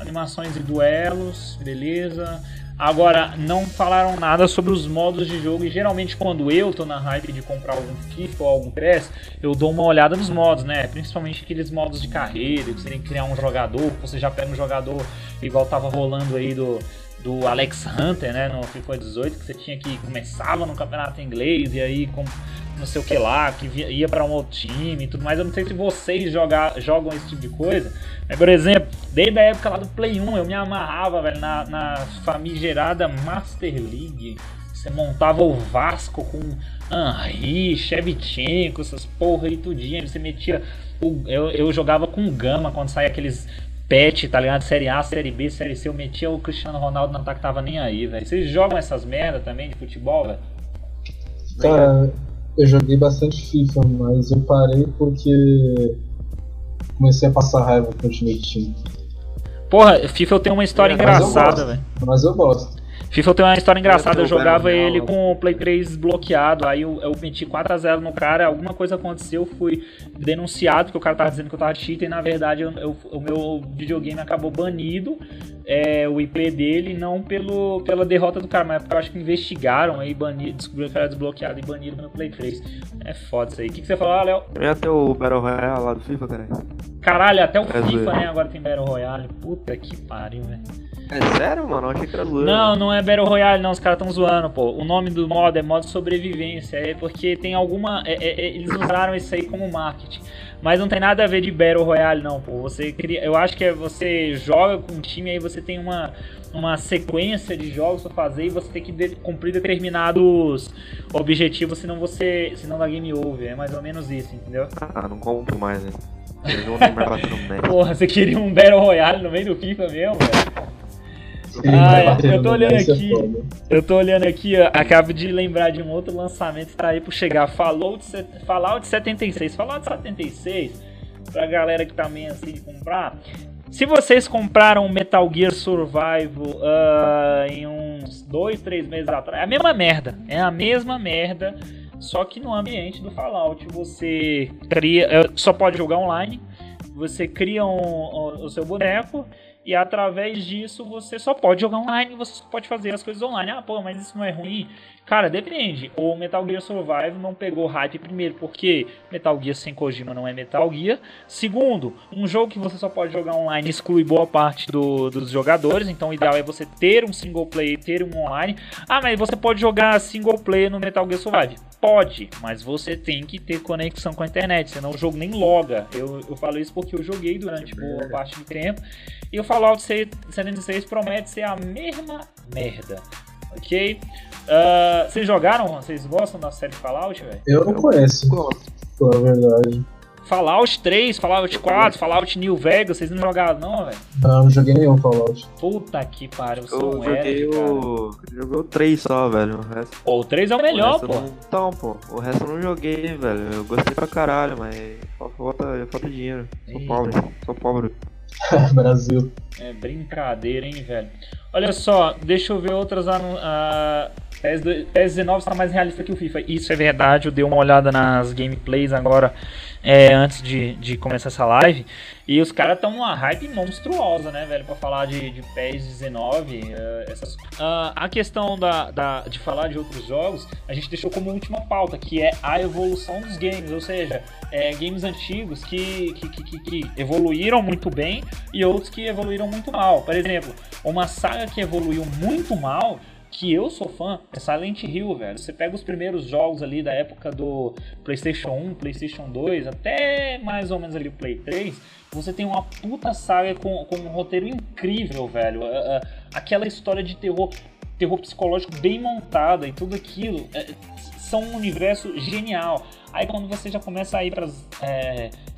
Animações e duelos, beleza. Agora, não falaram nada sobre os modos de jogo. E geralmente, quando eu tô na hype de comprar algum FIFA ou algum PES, eu dou uma olhada nos modos, né? Principalmente aqueles modos de carreira, que você tem que criar um jogador, você já pega um jogador igual tava rolando aí do, do Alex Hunter, né? No FIFA 18, que você tinha que começava no campeonato inglês e aí com não sei o que lá, que ia para um outro time e tudo mais. Eu não sei se vocês jogar, jogam esse tipo de coisa. Mas, por exemplo, desde a época lá do Play 1, eu me amarrava, velho, na, na famigerada Master League. Você montava o Vasco com Henri, Shevchenko, essas porra e tudinho. Você metia. O, eu, eu jogava com Gama quando saía aqueles pet, tá ligado? Série A, Série B, Série C. Eu metia o Cristiano Ronaldo no ataque, tava nem aí, velho. Vocês jogam essas merda também de futebol, velho? Cara, eu joguei bastante FIFA, mas eu parei porque comecei a passar raiva com o Ultimate Team. Porra, FIFA eu tenho uma história é, engraçada, velho. Mas eu gosto. FIFA tem uma história engraçada, eu jogava ele com o Play 3 bloqueado, aí eu, eu meti 4x0 no cara, alguma coisa aconteceu, fui denunciado, porque o cara tava dizendo que eu tava cheating, e na verdade eu, eu, o meu videogame acabou banido, é, o IP dele, não pelo, pela derrota do cara, mas porque eu acho que investigaram aí, banido, descobriram que era desbloqueado e banido no Play 3. É foda isso aí. O que, que você falou, Léo? Eu ia ter o Battle Royale lá do FIFA, cara. Caralho, até o é FIFA, né? Agora tem Battle Royale. Puta que pariu, velho. É sério, mano? Eu achei que era zoando. Não, não é Battle Royale, não. Os caras tão zoando, pô. O nome do modo é modo sobrevivência. É porque tem alguma. É, é, é, eles usaram isso aí como marketing. Mas não tem nada a ver de Battle Royale, não, pô. Você cria. Eu acho que é você joga com um time aí você tem uma, uma sequência de jogos pra fazer e você tem que de, cumprir determinados objetivos, senão você. Senão dá game over. É mais ou menos isso, entendeu? Ah, não compro mais, né? Porra, você queria um Battle Royale no meio do FIFA mesmo, velho? Ah, eu tô olhando aqui. Eu tô olhando aqui, ó, acabo de lembrar de um outro lançamento que tá aí por chegar. Fallout, Fallout 76. Fallout 76, pra galera que tá meio assim de comprar. Se vocês compraram Metal Gear Survival uh, em uns dois, três meses atrás, é a mesma merda. É a mesma merda. Só que no ambiente do Fallout você cria, eh, só pode jogar online. Você cria um, um, o seu boneco e através disso você só pode jogar online, você só pode fazer as coisas online. Ah, pô, mas isso não é ruim. Cara, depende. O Metal Gear Survive não pegou hype primeiro porque Metal Gear sem Kojima não é Metal Gear. Segundo, um jogo que você só pode jogar online exclui boa parte do, dos jogadores. Então o ideal é você ter um single player, ter um online. Ah, mas você pode jogar single player no Metal Gear Survive. Pode, mas você tem que ter conexão com a internet, senão o jogo nem loga. Eu, eu falo isso porque eu joguei durante boa parte do tempo. E o Fallout 76 promete ser a mesma merda. Ok? Uh, vocês jogaram? Vocês gostam da série Fallout, velho? Eu não conheço. Gosto. Pela verdade. Fallout 3, Fallout 4, Fallout New Vegas, vocês não jogaram não, velho? Não, não joguei nenhum Fallout. Puta que pariu, eu sou um joguei o... Joguei o 3 só, velho. O, resto... Pô, o 3 é o melhor, o pô. Não... Então, pô, o resto eu não joguei, velho. Eu gostei pra caralho, mas falta, falta dinheiro. Sou Ih. pobre, sou pobre. Brasil. É brincadeira, hein, velho. Olha só, deixa eu ver outras. anu- ah, PES, do- PES 19 está mais realista que o FIFA. Isso é verdade, eu dei uma olhada nas gameplays agora, é, antes de, de começar essa live. E os caras estão numa hype monstruosa, né, velho, pra falar de, de PES 19. eh, essas... Ah, a questão da, da- de falar de outros jogos, a gente deixou como última pauta, que é a evolução dos games. Ou seja, é, games antigos que, que, que- que evoluíram muito bem e outros que evoluíram muito mal. Por exemplo, uma saga que evoluiu muito mal, que eu sou fã, é Silent Hill, velho. Você pega os primeiros jogos ali da época do PlayStation 1, PlayStation 2, até mais ou menos ali o Play 3, você tem uma puta saga com, com um roteiro incrível, velho. Aquela história de terror, terror psicológico bem montada e tudo aquilo. é, são um universo genial. Aí quando você já começa a ir para as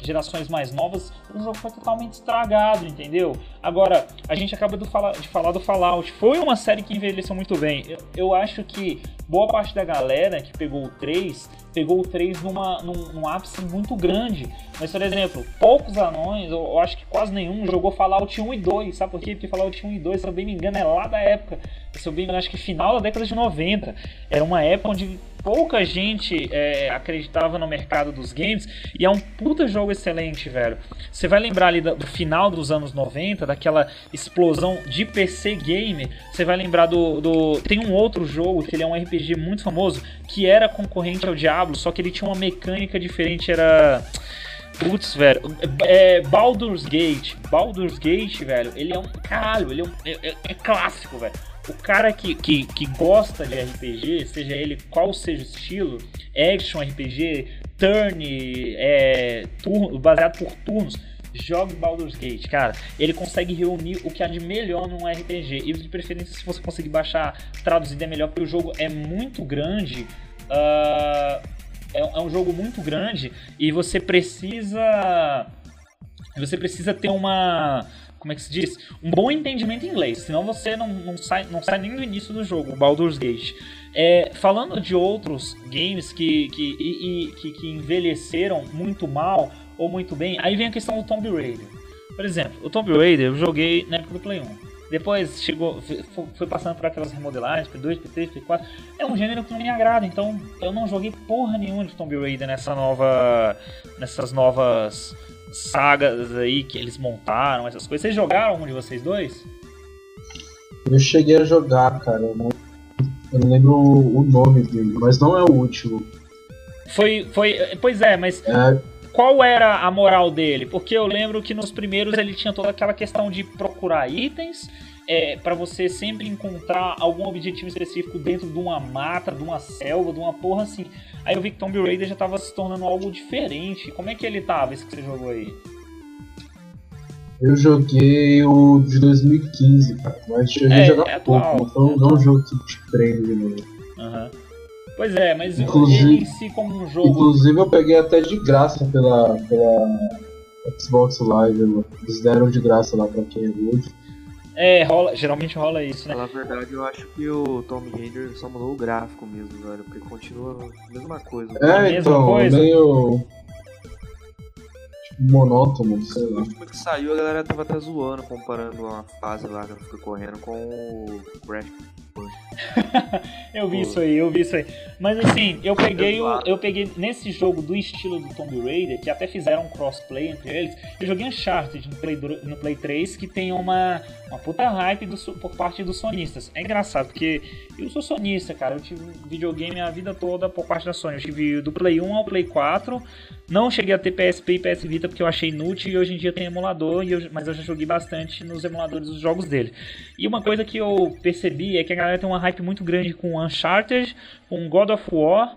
gerações mais novas, o jogo foi totalmente estragado, entendeu? Agora, a gente acaba de falar, de falar do Fallout. Foi uma série que envelheceu muito bem. Eu, eu acho que boa parte da galera que pegou o 3, pegou o 3 numa, num, num ápice muito grande. Mas, por exemplo, poucos anões, eu, eu acho que quase nenhum, jogou Fallout 1 e 2. Sabe por quê? Porque Fallout 1 e 2, se eu bem me engano, é lá da época. Se eu bem me engano, acho que final da década de 90. Era uma época onde pouca gente é, acreditava no mercado dos games e é um puta jogo excelente, velho. Você vai lembrar ali do, final dos anos 90, daquela explosão de PC game. Você vai lembrar do, do. Tem um outro jogo que ele é um RPG muito famoso que era concorrente ao Diablo, só que ele tinha uma mecânica diferente, era. Putz, velho. É, Baldur's Gate. Baldur's Gate, velho, ele é um. Caralho, ele é, um, é, é- é clássico, velho. O cara que, que, que gosta de RPG, seja ele qual seja o estilo, action RPG, turn, é, turno, baseado por turnos, jogue Baldur's Gate, cara. Ele consegue reunir o que há de melhor num RPG. E de preferência, se você conseguir baixar traduzido é melhor, porque o jogo é muito grande. ah, é, é um jogo muito grande e você precisa. Você precisa ter uma. Como é que se diz? Um bom entendimento em inglês, senão você não, não, sai, não sai nem do início do jogo, Baldur's Gate. É, falando de outros games que, que, e- e- que, que envelheceram muito mal ou muito bem, aí vem a questão do Tomb Raider. Por exemplo, o Tomb Raider eu joguei na época do Play 1. Depois chegou, foi passando por aquelas remodelagens, P2, P3, P4. É um gênero que não me agrada, então eu não joguei porra nenhuma de Tomb Raider nessa nova, nessas novas sagas aí que eles montaram, essas coisas. Vocês jogaram um de vocês dois? Eu cheguei a jogar, cara. Eu não, eu não lembro o nome dele, mas não é o último. Foi, foi, pois é, mas É, qual era a moral dele? Porque eu lembro que nos primeiros ele tinha toda aquela questão de procurar itens é, para você sempre encontrar algum objetivo específico dentro de uma mata, de uma selva, de uma porra assim. Aí eu vi que Tomb Raider já tava se tornando algo diferente. Como é que ele tava, esse que você jogou aí? eu joguei o de 2015, cara. Mas cheguei É, a jogar é pouco. atual, um- é não um atual. jogo que te prende de novo. Aham. Pois é, mas Inclusive- ele em si como um jogo. Inclusive eu peguei até de graça pela, pela Xbox Live. Eles deram de graça lá pra quem é good. É, rola, geralmente rola isso, né? Na verdade, eu acho que o Tomb Raider só mudou o gráfico mesmo, velho. Porque continua a mesma coisa. A É, mesma então, coisa? meio. Tipo, monótono, sei O lá. último que saiu, a galera tava até zoando, comparando a fase lá que ela fica correndo com o Crash. Eu vi isso aí, eu vi isso aí. Mas assim, eu peguei o, eu peguei nesse jogo do estilo do Tomb Raider, que até fizeram um crossplay entre eles. Eu joguei Uncharted no Play, no Play 3, que tem uma, uma puta hype do, por parte dos sonistas. É engraçado, porque eu sou sonista, cara. Eu tive videogame a vida toda por parte da Sony. Eu tive do Play 1 ao Play 4. Não cheguei a ter PSP e PS Vita porque eu achei inútil e hoje em dia tem emulador, eu- mas eu já joguei bastante nos emuladores dos jogos dele. E uma coisa que eu percebi é que a galera tem uma hype muito grande com Uncharted, com God of War,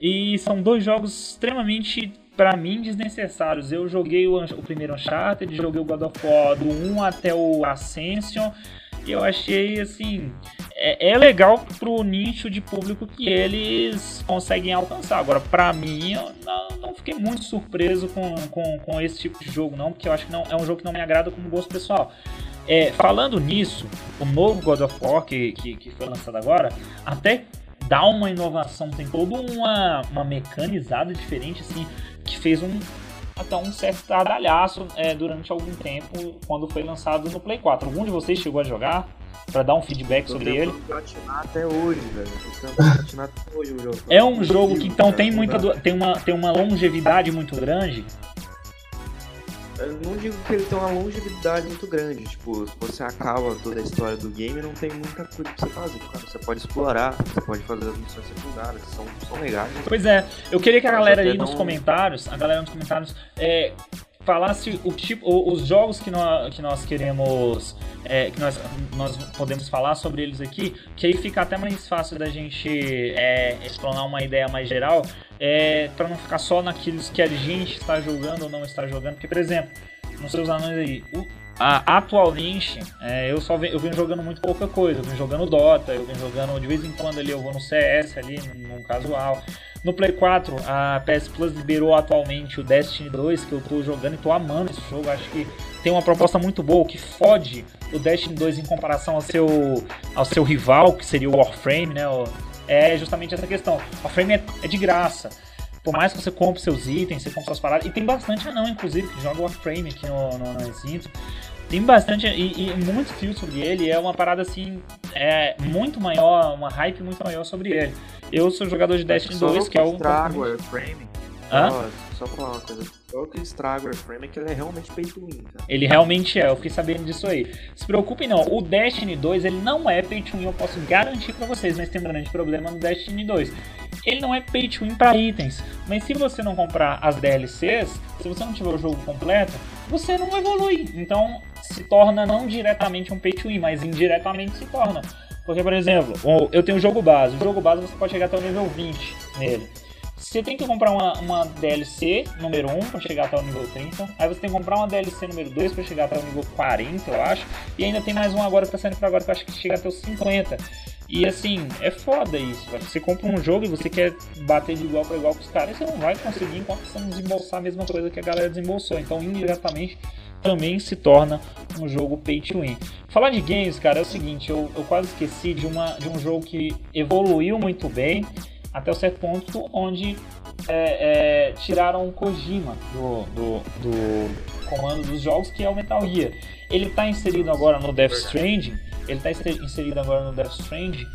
e são dois jogos extremamente, pra mim, desnecessários. Eu joguei o, o primeiro Uncharted, joguei o God of War do 1 até o Ascension, e eu achei assim. É, é legal pro nicho de público que eles conseguem alcançar. Agora, pra mim, eu não, não fiquei muito surpreso com, com, com esse tipo de jogo, não, porque eu acho que não, é um jogo que não me agrada como gosto pessoal. É, falando nisso, o novo God of War que, que, que foi lançado agora, até dá uma inovação, tem toda uma, uma mecanizada diferente, assim, que fez um até um certo estradalhaço é, durante algum tempo quando foi lançado no Play 4. Algum de vocês chegou a jogar? Pra dar um feedback Tô sobre ele. até hoje, velho. Até hoje o jogo. É um jogo que então tem muita du- tem uma tem uma longevidade muito grande. Eu não digo que ele tem uma longevidade muito grande. Tipo, se você acaba toda a história do game, não tem muita coisa pra você fazer, cara. Você pode explorar, você pode fazer as missões secundárias, que são, são legais. Pois é, eu queria que a galera aí nos não- comentários, a galera nos comentários, é, falasse o tipo, os jogos que nós, que nós queremos, é, que nós, nós podemos falar sobre eles aqui, que aí fica até mais fácil da gente é, explorar uma ideia mais geral, é, para não ficar só naqueles que a gente está jogando ou não está jogando. Porque, por exemplo, nos seus anões aí, o- a- atualmente, é, eu só venho, eu venho jogando muito pouca coisa. Eu venho jogando Dota, eu venho jogando de vez em quando ali, eu vou no CS ali, num casual. No Play 4, a PS Plus liberou atualmente o Destiny 2, que eu tô jogando e tô amando esse jogo. Acho que tem uma proposta muito boa, que fode o Destiny 2 em comparação ao seu, ao seu rival, que seria o Warframe, né? o- É justamente essa questão. O Warframe é, é de graça. Por mais que você compre seus itens, você compre suas paradas. E tem bastante anão, inclusive, que joga Warframe aqui no, no, no Exito. Tem bastante, e, e muito fio sobre ele, é uma parada assim, é muito maior, uma hype muito maior sobre ele. Eu sou jogador de Destiny Só 2, que é o. estraga o Warframe. Hã? Só, só falar uma coisa. O que estraga o Warframe é que ele é realmente pay to win, cara. Ele realmente é, eu fiquei sabendo disso aí. Se preocupem não, o Destiny 2 ele não é pay to win, eu posso garantir pra vocês, mas tem um grande problema no Destiny 2. Ele não é pay to win pra itens, mas se você não comprar as DLCs, se você não tiver o jogo completo, você não evolui. Então se torna não diretamente um pay to win, mas indiretamente se torna. Porque, por exemplo, eu tenho o jogo base. O jogo base você pode chegar até o nível 20 nele. Você tem que comprar uma, uma DLC número 1 para chegar até o nível 30. Aí você tem que comprar uma DLC número 2 para chegar até o nível 40, eu acho. E ainda tem mais um agora que tá saindo pra agora que eu acho que chega até os 50. E assim, é foda isso, velho. Você compra um jogo e você quer bater de igual para igual com os caras, você não vai conseguir enquanto você não desembolsar a mesma coisa que a galera desembolsou. Então, indiretamente, também se torna um jogo pay to win. Falar de games, cara, é o seguinte, eu, eu quase esqueci de, uma, de um jogo que evoluiu muito bem até o certo ponto onde é, é, tiraram o Kojima do, do, do comando dos jogos, que é o Metal Gear. Ele está inserido agora no Death Stranding, ele está inserido agora no Death Stranding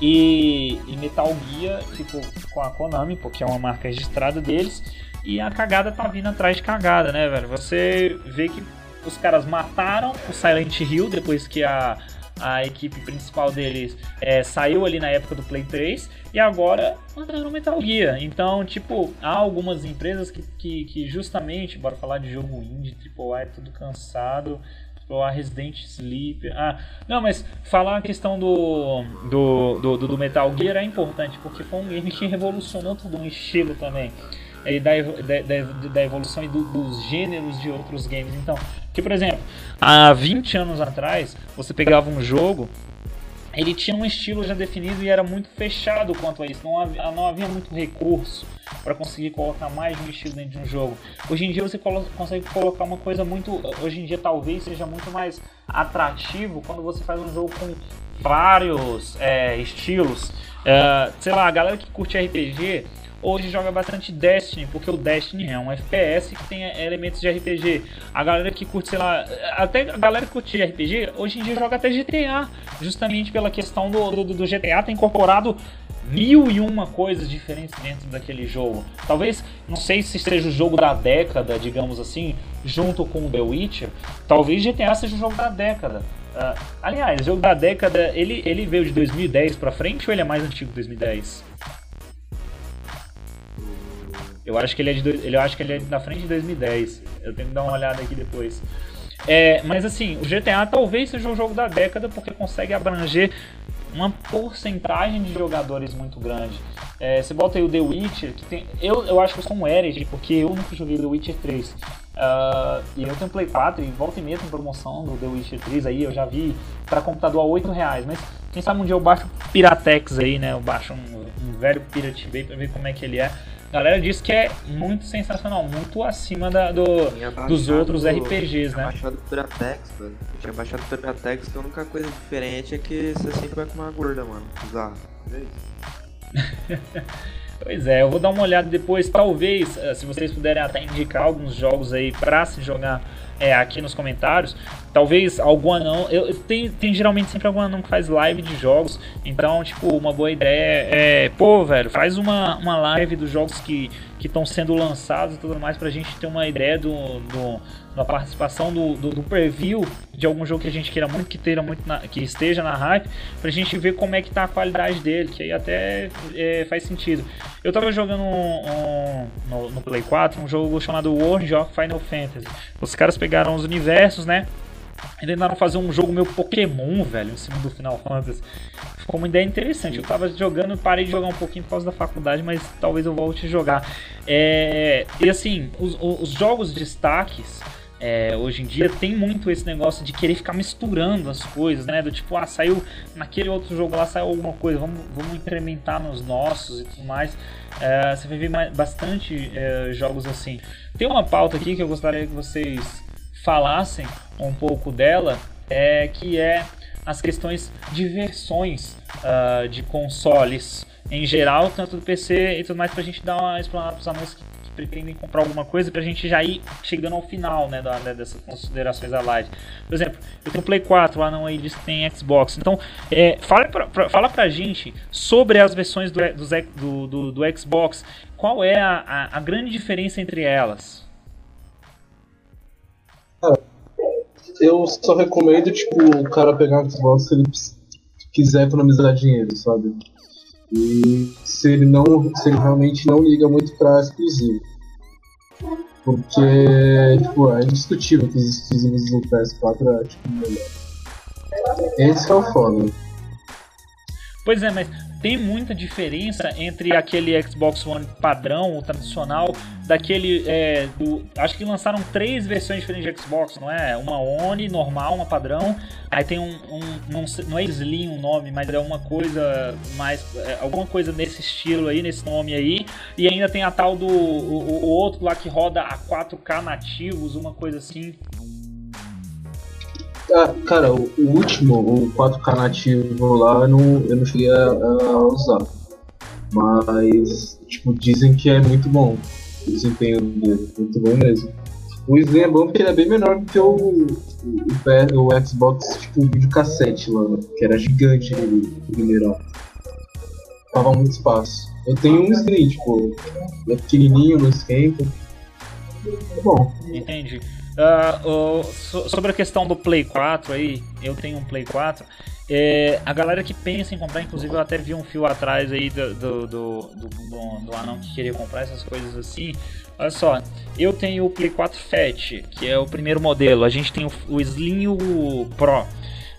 e, e Metal Gear ficou com a Konami, porque é uma marca registrada deles, e a cagada tá vindo atrás de cagada, né, velho? Você vê que os caras mataram o Silent Hill depois que a, a equipe principal deles é, saiu ali na época do Play 3 e agora mandaram Metal Gear. Então, tipo, há algumas empresas que, que, que justamente, bora falar de jogo indie, AAA, é tudo cansado. A Resident Sleep. Ah, não, mas falar a questão do, do, do, do Metal Gear é importante, porque foi um game que revolucionou todo um estilo também. E da, da, da, evolução e do, dos gêneros de outros games. Então, que por exemplo, há 20 anos atrás, você pegava um jogo, ele tinha um estilo já definido e era muito fechado quanto a isso. Não havia, não havia muito recurso para conseguir colocar mais de um estilo dentro de um jogo. Hoje em dia você colo consegue colocar uma coisa muito. Hoje em dia talvez seja muito mais atrativo quando você faz um jogo com vários é, estilos. É, sei lá, a galera que curte RPG hoje joga bastante Destiny, porque o Destiny é um FPS que tem elementos de RPG. A galera que curte, sei lá, até a galera que curte RPG, hoje em dia joga até GTA, justamente pela questão do, do, do GTA ter incorporado mil e uma coisas diferentes dentro daquele jogo. Talvez, não sei se seja o jogo da década, digamos assim, junto com o The Witcher, talvez GTA seja o jogo da década. Uh, aliás, o jogo da década, ele, ele veio de 2010 pra frente ou ele é mais antigo que 2010? Eu acho que ele é de eu acho que ele é na frente de 2010. Eu tenho que dar uma olhada aqui depois. É, mas assim, o GTA talvez seja o jogo da década porque consegue abranger uma porcentagem de jogadores muito grande. É, você bota aí o The Witcher, que tem. Eu, eu acho que eu sou um herege, porque eu nunca joguei The Witcher 3. Uh, e eu tenho Play 4 e volta e meia tem promoção do The Witcher 3 aí, eu já vi para computador a 8 reais. Mas quem sabe um dia eu baixo Piratex aí, né? Eu baixo um, um velho Pirate Bay pra ver como é que ele é. A galera diz que é muito sensacional, muito acima da, do, dos outros RPGs, né? Baixado Piratex, velho. Eu tinha baixado Piratex, que a única coisa diferente é que você sempre vai com uma gorda, mano. Bizarro. É. Pois é, eu vou dar uma olhada depois. Talvez, eh, se vocês puderem até indicar alguns jogos aí pra se jogar é, aqui nos comentários. Talvez algum anão. Eu, tem, tem geralmente sempre algum anão que faz live de jogos. Então, tipo, uma boa ideia é. Pô, velho, faz uma, uma live dos jogos que estão sendo lançados e tudo mais pra gente ter uma ideia do, do na participação do, do, do, preview de algum jogo que a gente queira muito que, esteja muito na, que esteja na hype, pra gente ver como é que tá a qualidade dele, que aí até é, faz sentido. Eu tava jogando um, um, no, no, Play 4 um jogo chamado World of Final Fantasy. Os caras pegaram os universos, né? Tentaram fazer um jogo meu Pokémon, velho, em cima do Final Fantasy. Ficou uma ideia interessante. Eu tava jogando, parei de jogar um pouquinho por causa da faculdade, mas talvez eu volte a jogar. É, e assim, os, os jogos destaques é, hoje em dia tem muito esse negócio de querer ficar misturando as coisas, né? Do tipo, ah, saiu naquele outro jogo lá, saiu alguma coisa, vamos, vamos implementar nos nossos e tudo mais. É, você vai ver bastante é, jogos assim. Tem uma pauta aqui que eu gostaria que vocês falassem um pouco dela, é, que é as questões de versões uh, de consoles em geral, tanto do PC e tudo mais, pra gente dar uma explanada pros anões que pretendem comprar alguma coisa pra gente já ir chegando ao final, né, da, dessas considerações da live. Por exemplo, eu tenho Play 4, lá não aí diz que tem Xbox. Então, é, fala, pra, pra, fala pra gente sobre as versões do, do, do, do Xbox. Qual é a, a, a, grande diferença entre elas? Eu só recomendo, tipo, o cara pegar um Xbox se ele quiser economizar dinheiro, sabe? E se ele não, se ele realmente não liga muito para exclusivo. Porque, tipo, é indiscutível que os exclusivos do PS4 é tipo melhor. Esse é o foda. Pois é, mas tem muita diferença entre aquele Xbox One padrão, o tradicional, daquele. É, do, acho que lançaram três versões diferentes de Xbox, não é? Uma One, normal, uma padrão. Aí tem um. um não, não, é Slim o nome, mas é uma coisa mais. É, alguma coisa nesse estilo aí, nesse nome aí. E ainda tem a tal do. O, o outro lá que roda a 4K nativos, uma coisa assim. Ah, cara, o, o, último, o 4K nativo lá, eu não, eu não cheguei a, a, usar. Mas, tipo, dizem que é muito bom. O desempenho dele, muito bom mesmo. O Slim é bom porque ele é bem menor do que o, o, o Xbox, tipo, videocassete lá, né? que era gigante ele, primeiro. Tava muito espaço. Eu tenho um Slim, tipo, é pequenininho, não esquenta. É bom. Entendi. Uh, so, sobre a questão do Play 4 aí, eu tenho um Play 4. É, a galera que pensa em comprar, inclusive eu até vi um fio atrás aí do, do, do, do, do anão que queria comprar essas coisas assim. Olha só, eu tenho o Play 4 Fat, que é o primeiro modelo. A gente tem o, o Slim e o Pro.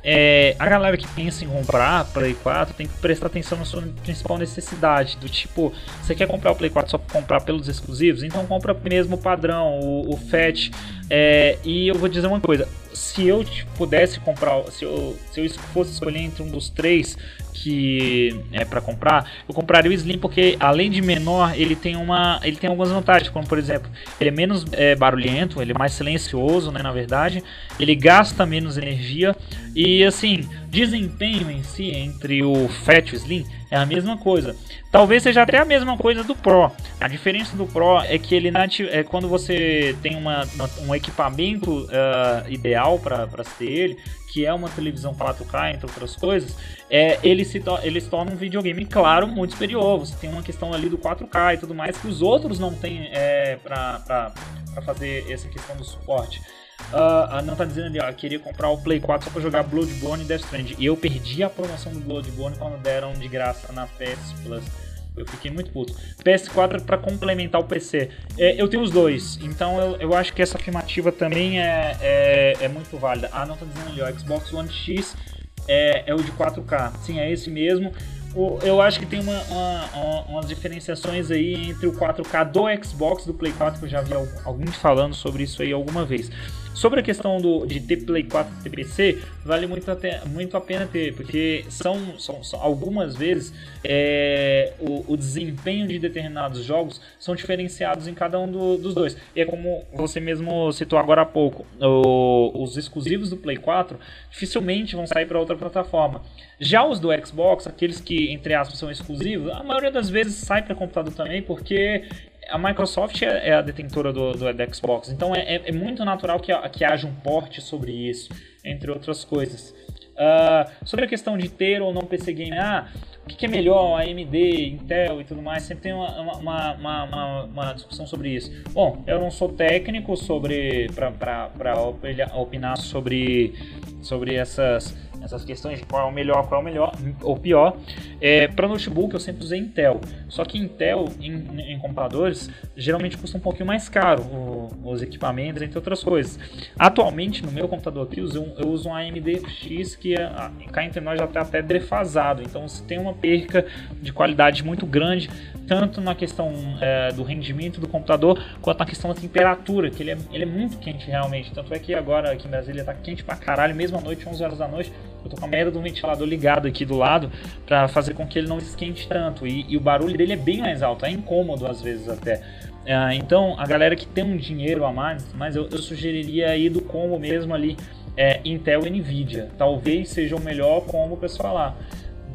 É, a galera que pensa em comprar Play 4 tem que prestar atenção na sua principal necessidade. Do tipo, você quer comprar o Play 4 só para comprar pelos exclusivos? Então compra mesmo o padrão, o, o FAT. É, e eu vou dizer uma coisa: se eu pudesse comprar, se eu, se eu fosse escolher entre um dos três, que é para comprar, eu compraria o Slim porque além de menor, ele tem uma, ele tem algumas vantagens, como por exemplo, ele é menos é, barulhento, ele é mais silencioso, né, na verdade, ele gasta menos energia e assim, desempenho em si entre o Fat e o Slim é a mesma coisa. Talvez seja até a mesma coisa do Pro. A diferença do Pro é que ele é quando você tem uma, um equipamento uh, ideal para ter ele, que é uma televisão 4K, entre outras coisas, é, ele, se to ele se torna um videogame, claro, muito superior. Você tem uma questão ali do 4K e tudo mais que os outros não têm é, para fazer essa questão do suporte. Uh, não tá dizendo ali, ó, queria comprar o Play 4 só pra jogar Bloodborne e Death Stranding. E eu perdi a promoção do Bloodborne quando deram de graça na PS Plus. Eu fiquei muito puto. PS4 para complementar o PC. É, eu tenho os dois, então eu, eu acho que essa afirmativa também é, é, é muito válida. Ah, não tá dizendo ali, ó, Xbox One X é, é o de 4K. Sim, é esse mesmo. O, eu acho que tem uma, uma, uma, umas diferenciações aí entre o 4K do Xbox do Play 4, que eu já vi alguém falando sobre isso aí alguma vez. Sobre a questão do, de ter Play 4 e PC, vale muito, até, muito a pena ter, porque são, são, são algumas vezes é, o, o, desempenho de determinados jogos são diferenciados em cada um do, dos dois. E é como você mesmo citou agora há pouco, o, os exclusivos do Play 4 dificilmente vão sair para outra plataforma. Já os do Xbox, aqueles que entre aspas são exclusivos, a maioria das vezes sai para computador também, porque a Microsoft é, é a detentora do, do, do Xbox, então é, é, é, muito natural que, que haja um porte sobre isso, entre outras coisas. Uh, sobre a questão de ter ou não PC Game, ah, o que, que é melhor, AMD, Intel e tudo mais, sempre tem uma, uma, uma, uma, discussão sobre isso. Bom, eu não sou técnico sobre para opinar sobre, sobre essas essas questões de qual é o melhor, qual é o melhor ou pior. É, para notebook eu sempre usei Intel, só que Intel em, em computadores geralmente custa um pouquinho mais caro o, os equipamentos, entre outras coisas. Atualmente no meu computador aqui eu uso, eu uso um AMD X que é, cá entre nós já está até defasado, então você tem uma perca de qualidade muito grande tanto na questão é, do rendimento do computador quanto na questão da temperatura, que ele é, ele é muito quente realmente. Tanto é que agora aqui em Brasília tá quente pra caralho, mesmo à noite, 11 horas da noite, eu tô com a merda do ventilador ligado aqui do lado para fazer com que ele não esquente tanto. E, e, o barulho dele é bem mais alto, é incômodo às vezes até. É, então, a galera que tem um dinheiro a mais, mas eu, eu sugeriria aí do combo mesmo ali, é, Intel e Nvidia. Talvez seja o melhor combo para se falar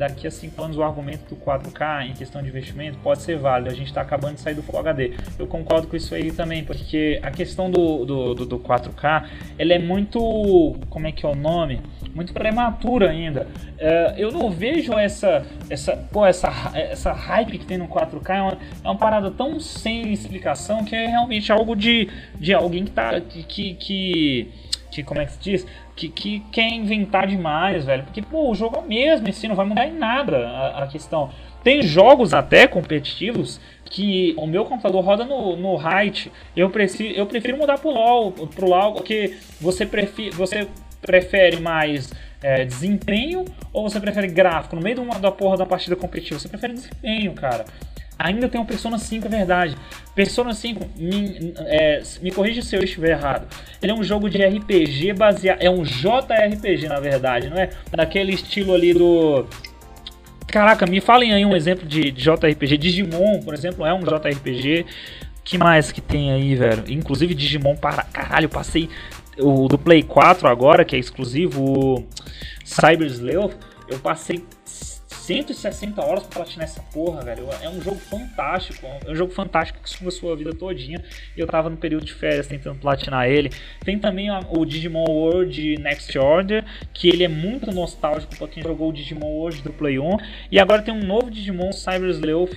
daqui a 5 anos o argumento do 4K em questão de investimento pode ser válido. A gente está acabando de sair do Full HD. Eu concordo com isso aí também, porque a questão do, do, do, do 4K ela é muito. Como é que é o nome? Muito prematura ainda. Uh, eu não vejo essa, essa, pô, essa, essa hype que tem no 4K. É uma, é uma parada tão sem explicação que é realmente algo de, de alguém que tá. que, que que como é que se diz? Que, que quer inventar demais, velho. Porque, pô, o jogo é o mesmo, em si não vai mudar em nada a, a questão. Tem jogos até competitivos que o meu computador roda no, no height. Eu, prefiro, eu prefiro mudar pro LoL, pro LoL porque você, prefere, você prefere mais é, desempenho ou você prefere gráfico? No meio de uma, da porra da partida competitiva, você prefere desempenho, cara. Ainda tem um Persona 5, é verdade. Persona 5, me, é, me corrija se eu estiver errado. Ele é um jogo de RPG baseado. É um JRPG, na verdade, não é? Daquele estilo ali do. Caraca, me falem aí um exemplo de, de JRPG. Digimon, por exemplo, é um JRPG. que mais que tem aí, velho? Inclusive Digimon para caralho, passei o do Play 4 agora, que é exclusivo, o Cyber Sleuth, eu passei 160 horas pra platinar essa porra, velho. É um jogo fantástico. É um jogo fantástico que suga a sua vida todinha. E eu tava no período de férias tentando platinar ele. Tem também o Digimon World Next Order, que ele é muito nostálgico pra quem jogou o Digimon World do Play 1. E agora tem um novo Digimon Cyber Sleuth,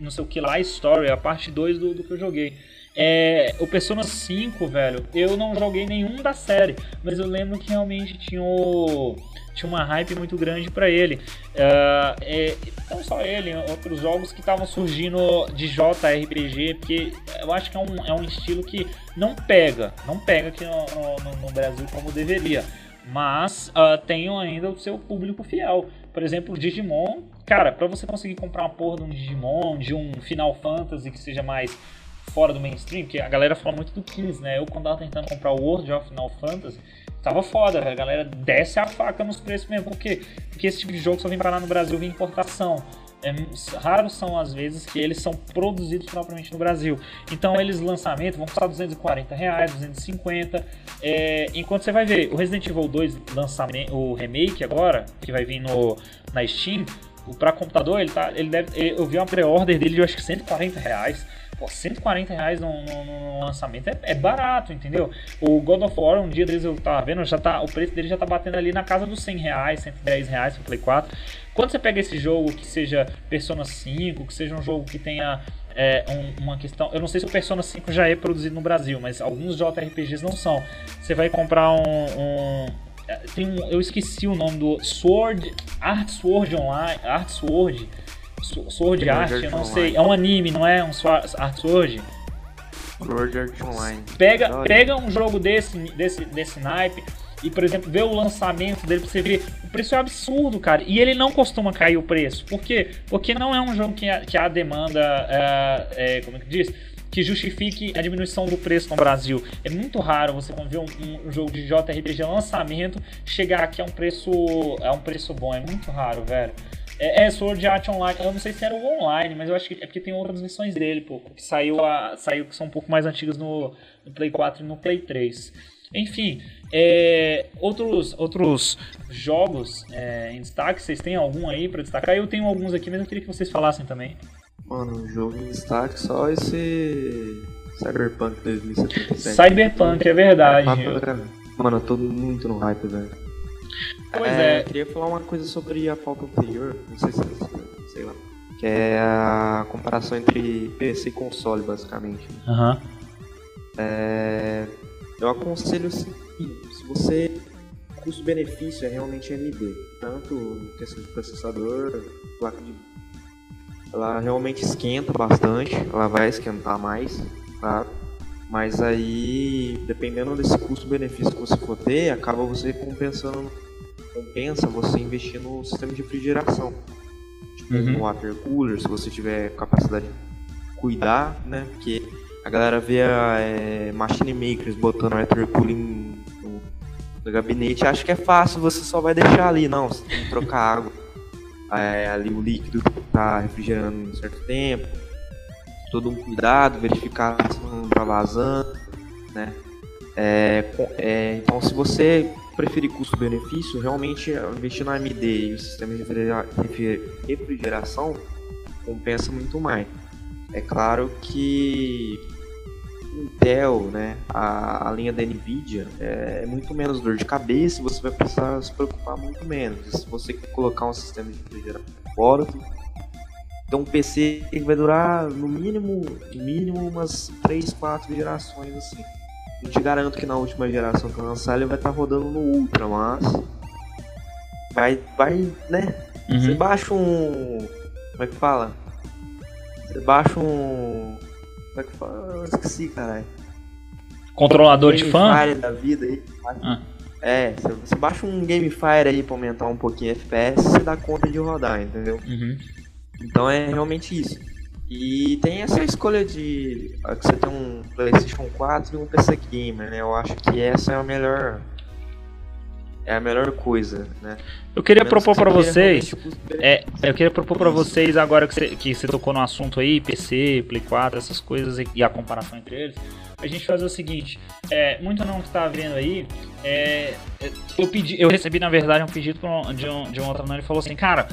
não sei o que lá, Story, a parte 2 do, do que eu joguei. É, o Persona 5, velho, eu não joguei nenhum da série, mas eu lembro que realmente tinha o tinha uma hype muito grande para ele. Uh, é, não só ele, outros jogos que estavam surgindo de JRPG, porque eu acho que é um, é um estilo que não pega, não pega aqui no, no, no Brasil como deveria. Mas uh, tem ainda o seu público fiel. Por exemplo, o Digimon, cara, para você conseguir comprar uma porra de um Digimon, de um Final Fantasy que seja mais fora do mainstream, que a galera fala muito do 15, né? Eu quando tava tentando comprar o World of Final Fantasy, tava foda, a galera desce a faca nos preços mesmo. Por quê? Porque esse tipo de jogo só vem parar no Brasil via importação. É, raros são as vezes que eles são produzidos propriamente no Brasil. Então eles lançamento vão custar 240 reais, 250. É, enquanto você vai ver o Resident Evil 2 lançamento, o remake agora, que vai vir no, na Steam, para computador ele tá, ele deve, eu vi uma pré-order dele de acho que 140 reais. Pô, 140 reais no, no, no lançamento é, é, barato, entendeu? O God of War, um dia deles eu tava vendo, já tá, o preço dele já tá batendo ali na casa dos 100 reais, 110 reais pro Play 4. Quando você pega esse jogo que seja Persona 5, que seja um jogo que tenha é, um, uma questão. Eu não sei se o Persona 5 já é produzido no Brasil, mas alguns JRPGs não são. Você vai comprar um. um tem um, eu esqueci o nome do Sword Art Sword Online, Art Sword Sword Art, eu não sei. É um anime, não é? Um Art Sword? Sword Art Online. Pega, pega um jogo desse, desse, desse naipe e, por exemplo, vê o lançamento dele pra você ver. O preço é absurdo, cara. E ele não costuma cair o preço. Por quê? Porque não é um jogo que, a, que a demanda. É, é, como é que diz? que justifique a diminuição do preço no Brasil. É muito raro você ver um, um, jogo de JRPG lançamento chegar aqui a um preço a um preço bom. É muito raro, velho. É, é Sword Art Online. Eu não sei se era o online, mas eu acho que é porque tem outras versões dele, pô, que saiu, a, saiu que são um pouco mais antigas no, no Play 4 e no Play 3. Enfim, é, outros, outros jogos é, em destaque, vocês têm algum aí para destacar? Eu tenho alguns aqui, mas eu queria que vocês falassem também. Mano, jogo em destaque só esse Cyberpunk 2077. Cyberpunk, é verdade. Mano, eu tô muito no hype, velho. Pois é, é. Queria falar uma coisa sobre a pauta anterior, não sei se sei lá. Que é a comparação entre PC e console, basicamente. Aham. Uhum. É, eu aconselho assim, se você custo-benefício é realmente AMD, tanto questão de processador, placa de ela realmente esquenta bastante, ela vai esquentar mais, claro. Mas aí, dependendo desse custo-benefício que você for ter, acaba você compensando, compensa você investir no sistema de refrigeração. Tipo uhum. um water cooler, se você tiver capacidade de cuidar, né? Porque a galera vê a é, machine makers botando water cooling no, no gabinete, acha que é fácil, você só vai deixar ali. Não, você tem que trocar água é, ali o líquido está refrigerando em um certo tempo, todo um cuidado, verificar se não está vazando, né? É, é, então, se você preferir custo-benefício, realmente investir na AMD e o sistema de refrigeração compensa muito mais. É claro que Intel, né, a, a linha da Nvidia é, é, muito menos dor de cabeça, você vai precisar se preocupar muito menos. se você colocar um sistema de refrigeração fora, então um PC vai durar no mínimo, mínimo umas 3, 4 gerações assim. Eu te garanto que na última geração que eu lançar ele vai estar tá rodando no Ultra, mas vai, vai, né? Uhum. Você baixa um, como é que fala? Você baixa um como é que fala? Eu esqueci, caralho. Controlador de fã? Da vida aí. Ah. É, você baixa um Gamefire aí pra aumentar um pouquinho FPS, você dá conta de rodar, entendeu? Uhum. Então é realmente isso. E tem essa escolha de que você tem um PlayStation 4 e um PC Gamer, né? Eu acho que essa é a melhor é a melhor coisa, né? Eu queria propor para vocês, é, eu queria propor para vocês agora que você, que você tocou no assunto aí, PC, Play 4, essas coisas e a comparação entre eles, a gente fazer o seguinte, é, muito não que está vendo aí, é, eu pedi, eu recebi na verdade um pedido de um, de um outro ele falou assim, cara,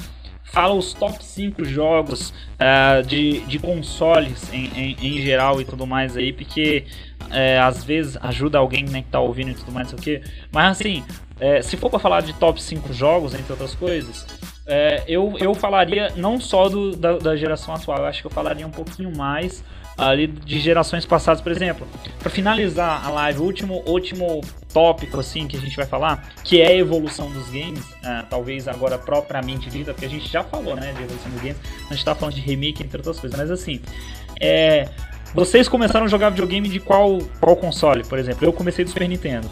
fala os top 5 jogos uh, de, de consoles em, em, em, geral e tudo mais aí, porque é, às vezes ajuda alguém né, que tá ouvindo e tudo mais, não sei o que. Mas assim, é, se for para falar de top 5 jogos, entre outras coisas, é, eu, eu falaria não só do, da, da, geração atual, eu acho que eu falaria um pouquinho mais ali de gerações passadas, por exemplo. Para finalizar a live, o último, último tópico assim que a gente vai falar, que é a evolução dos games, é, talvez agora propriamente dita, porque a gente já falou, né, de evolução dos games, a gente tá falando de remake entre outras coisas, mas assim, é, vocês começaram a jogar videogame de qual, qual console, por exemplo? Eu comecei do Super Nintendo.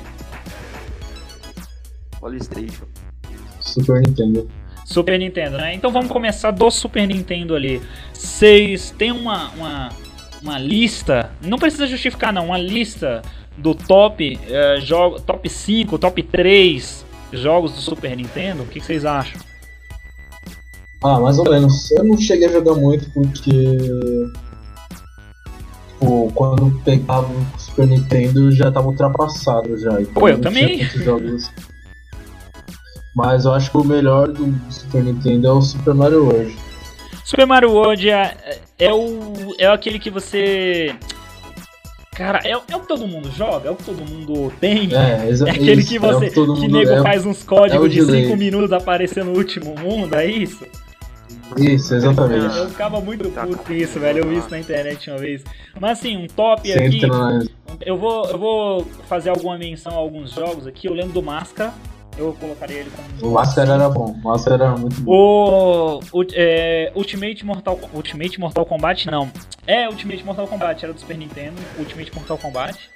PlayStation. Super Nintendo. Super Nintendo, né? Então vamos começar do Super Nintendo ali. Vocês têm uma, uma, uma lista, não precisa justificar não, uma lista do top, uh, jogo, top 5, top 3 jogos do Super Nintendo? O que vocês acham? Ah, mais ou menos. Eu não cheguei a jogar muito porque. Tipo, quando pegava o Super Nintendo já tava ultrapassado já. Então Pô, eu também. Jogos mas eu acho que o melhor do Super Nintendo é o Super Mario World. Super Mario World é, é, o, é aquele que você. Cara, é, é o que todo mundo joga, é o que todo mundo tem. É, é aquele que é você. É que, que nego é, faz uns códigos de 5 minutos aparecendo no último mundo, é isso? Isso, exatamente. Eu ficava muito puto com isso, velho. Eu vi isso na internet uma vez. Mas assim, um top aqui. Eu vou, eu vou fazer alguma menção a alguns jogos aqui. Eu lembro do Máscara. Eu colocaria ele como. O Master era bom. O Master era muito bom. O, o é, Ultimate Mortal Ultimate Mortal Kombat não. É Ultimate Mortal Kombat era do Super Nintendo. Ultimate Mortal Kombat.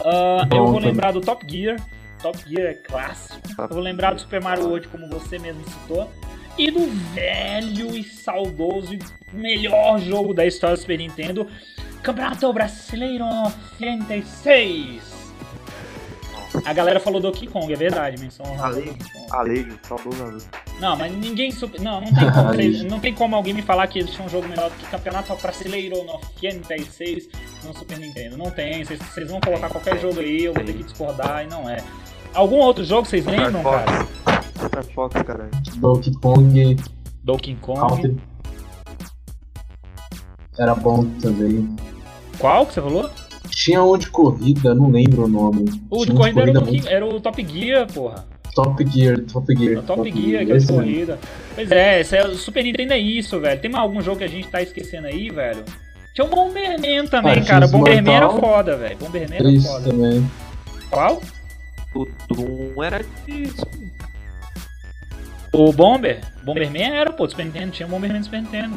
Uh, bom, eu vou lembrar do Top Gear. Top Gear é clássico. Eu vou lembrar do Super Mario World, como você mesmo citou. E do velho e saudoso e melhor jogo da história do Super Nintendo, Campeonato Brasileiro 96. A galera falou Donkey Kong, é verdade, menção honrosa Ale- Donkey Kong. Alejo, saudoso Ale. Não, mas ninguém super. Não, não tem como, vocês- não tem como alguém me falar que eles tinham um jogo melhor do que Campeonato Brasileiro 96 no Super Nintendo. Não tem, vocês, vocês vão colocar qualquer jogo aí, eu vou ter que discordar e não é. Algum outro jogo vocês lembram, cara? Super Fox, caralho. Donkey Kong, Donkey Kong. Counter. Era bom também. Qual que você falou? Tinha um de corrida, não lembro o nome. O Tinha de um corrida era o, muito- era o Top Gear, porra. Top Gear, Top Gear. O Top Gear, que é corrida. Pois é, esse é, o Super Nintendo é isso, velho. Tem mais algum jogo que a gente tá esquecendo aí, velho? Tinha o Bomberman também, Ah, cara. Bomberman era foda, velho. Bomberman era Isso foda. também. Qual? O Doom era. O Bomber? Bomberman era, pô, Super Nintendo. Tinha o Bomberman do Super Nintendo.